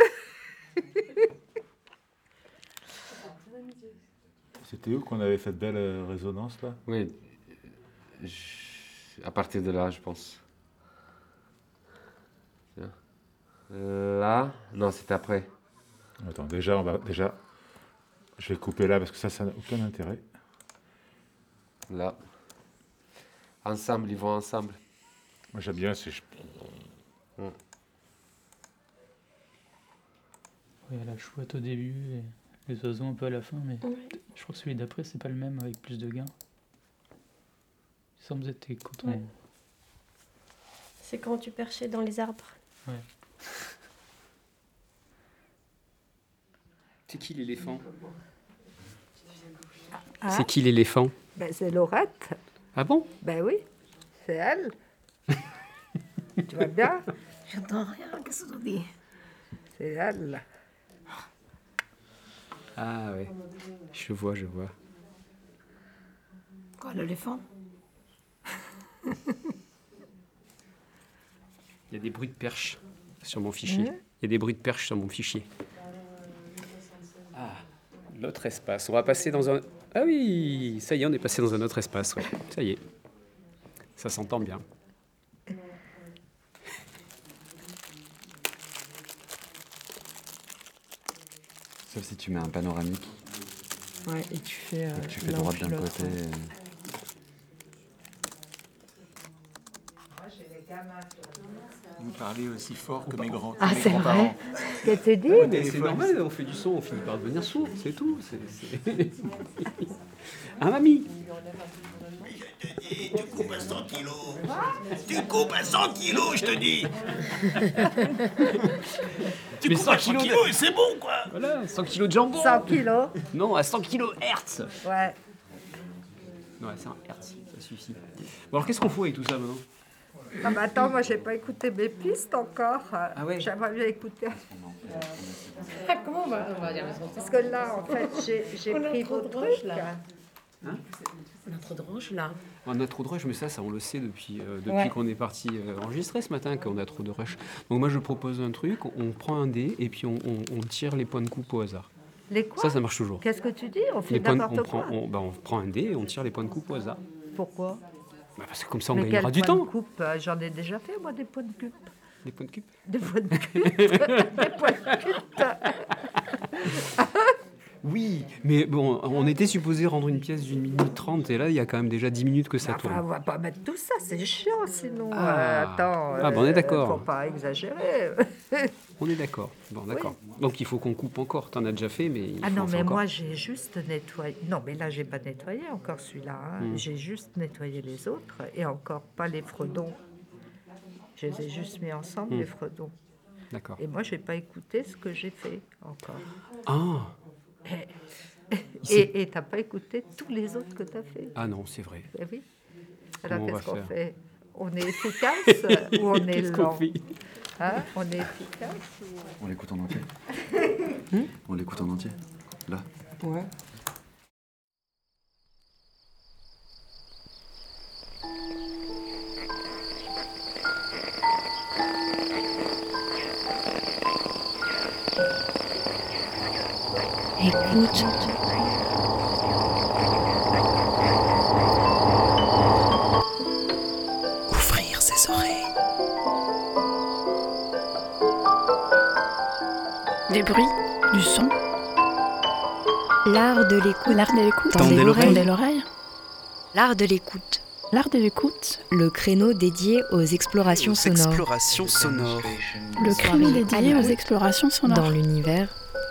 C'était où qu'on avait cette belle euh, résonance là? Oui, je- à partir de là, je pense. Tiens. Là, non, c'était après. Attends, déjà, on va, déjà, je vais couper là parce que ça, ça n'a aucun intérêt. Là. Ensemble, ils vont ensemble. Moi, j'aime bien ces. Mm. Il y a la chouette au début et les oiseaux un peu à la fin, mais Ouais. je crois que celui d'après, c'est pas le même avec plus de gains. Il semble que c'était quand on. Ouais. C'est quand tu perchais dans les arbres. Ouais. C'est qui l'éléphant Ah. C'est qui l'éléphant Ben, c'est Laurette. Ah bon? Ben oui, c'est elle. tu vois bien? J'entends rien, qu'est-ce que tu dis? C'est elle. Ah ouais, je vois, je vois. Quoi, l'éléphant? Il y a des bruits de perche sur mon fichier. Il y a des bruits de perche sur mon fichier. Ah, l'autre espace. On va passer dans un. Ah oui, ça y est, on est passé dans un autre espace. Ouais. Ça y est. Ça s'entend bien. Sauf si tu mets un panoramique. Ouais, et tu fais. euh, tu fais l'un droite d'un côté. ouais. et- Vous parlez aussi fort que mes grands. Ah, c'est vrai Qu'est-ce que tu dis Ouais, mais c'est normal, on fait du son, on finit par devenir sourd, c'est tout. c'est- c'est- ah, mamie? Tu coupes à 100 kilos. Tu coupes à 100 kilos, je te dis. tu Mais coupes 100 à 100 kilos de- kilos et c'est bon, quoi. Voilà, 100 kilos de jambon 100 kilos Non, à 100 kilos Hertz Ouais. Ouais, c'est un Hertz, ça suffit. Bon, alors qu'est-ce qu'on fout avec tout ça maintenant? Ah bah attends, moi j'ai pas écouté mes pistes encore. Ah ouais J'aimerais bien écouter. Ah, comment on va, on va dire Parce que là, en fait, j'ai pris vos trucs. là. Hein? On a trop de roches là. On a trop de rush, mais ça, ça on le sait depuis, euh, depuis Ouais. qu'on est parti euh, enregistrer ce matin qu'on a trop de rush. Donc moi je propose un truc, on prend un dé et puis on, on- on tire les points de coupe au hasard. Les quoi Ça, ça marche toujours. Qu'est-ce que tu dis On fait Les points de- n'importe on, prend, quoi. on, bah, on prend un dé et on tire les points de coupe au hasard. Pourquoi Bah, parce que comme ça on Mais gagnera du temps. de coupe euh, J'en ai déjà fait, moi, des points de coupe. Des points de coupe? Des points de coupe. des points de coupe. Oui, mais bon, on était supposé rendre une pièce d'une minute trente et là il y a quand même déjà 10 minutes que ça Enfin, tourne. on va pas mettre tout ça, c'est chiant sinon. Ah. Euh, attends. Ah, bah, on est euh, d'accord. Faut pas exagérer. On est d'accord. Bon, d'accord. Donc il faut qu'on coupe encore. T'en as déjà fait, mais il Ah faut non, mais encore. moi j'ai juste nettoyé. Non, mais là j'ai pas nettoyé encore celui-là. hein. Hmm. J'ai juste nettoyé les autres et encore pas les fredons. Je les ai juste mis ensemble, Hmm. les fredons. D'accord. Et moi j'ai pas écouté ce que j'ai fait encore. Ah. Et et t'as pas écouté tous les autres que t'as fait? Ah non, c'est vrai. Eh oui. Alors qu'est-ce qu'on fait? On est efficace ou on est lent on est efficace ou... On l'écoute en entier? On l'écoute en entier? Là. Ouais. Écoute. Ouvrir ses oreilles. Des bruits, du son. L'art de l'écoute. L'art de l'écoute. Tendez l'oreille. L'art de l'écoute. L'art de l'écoute. Le créneau dédié aux explorations Aux sonores. explorations sonores. Le créneau dédié aux explorations sonores. Dans l'univers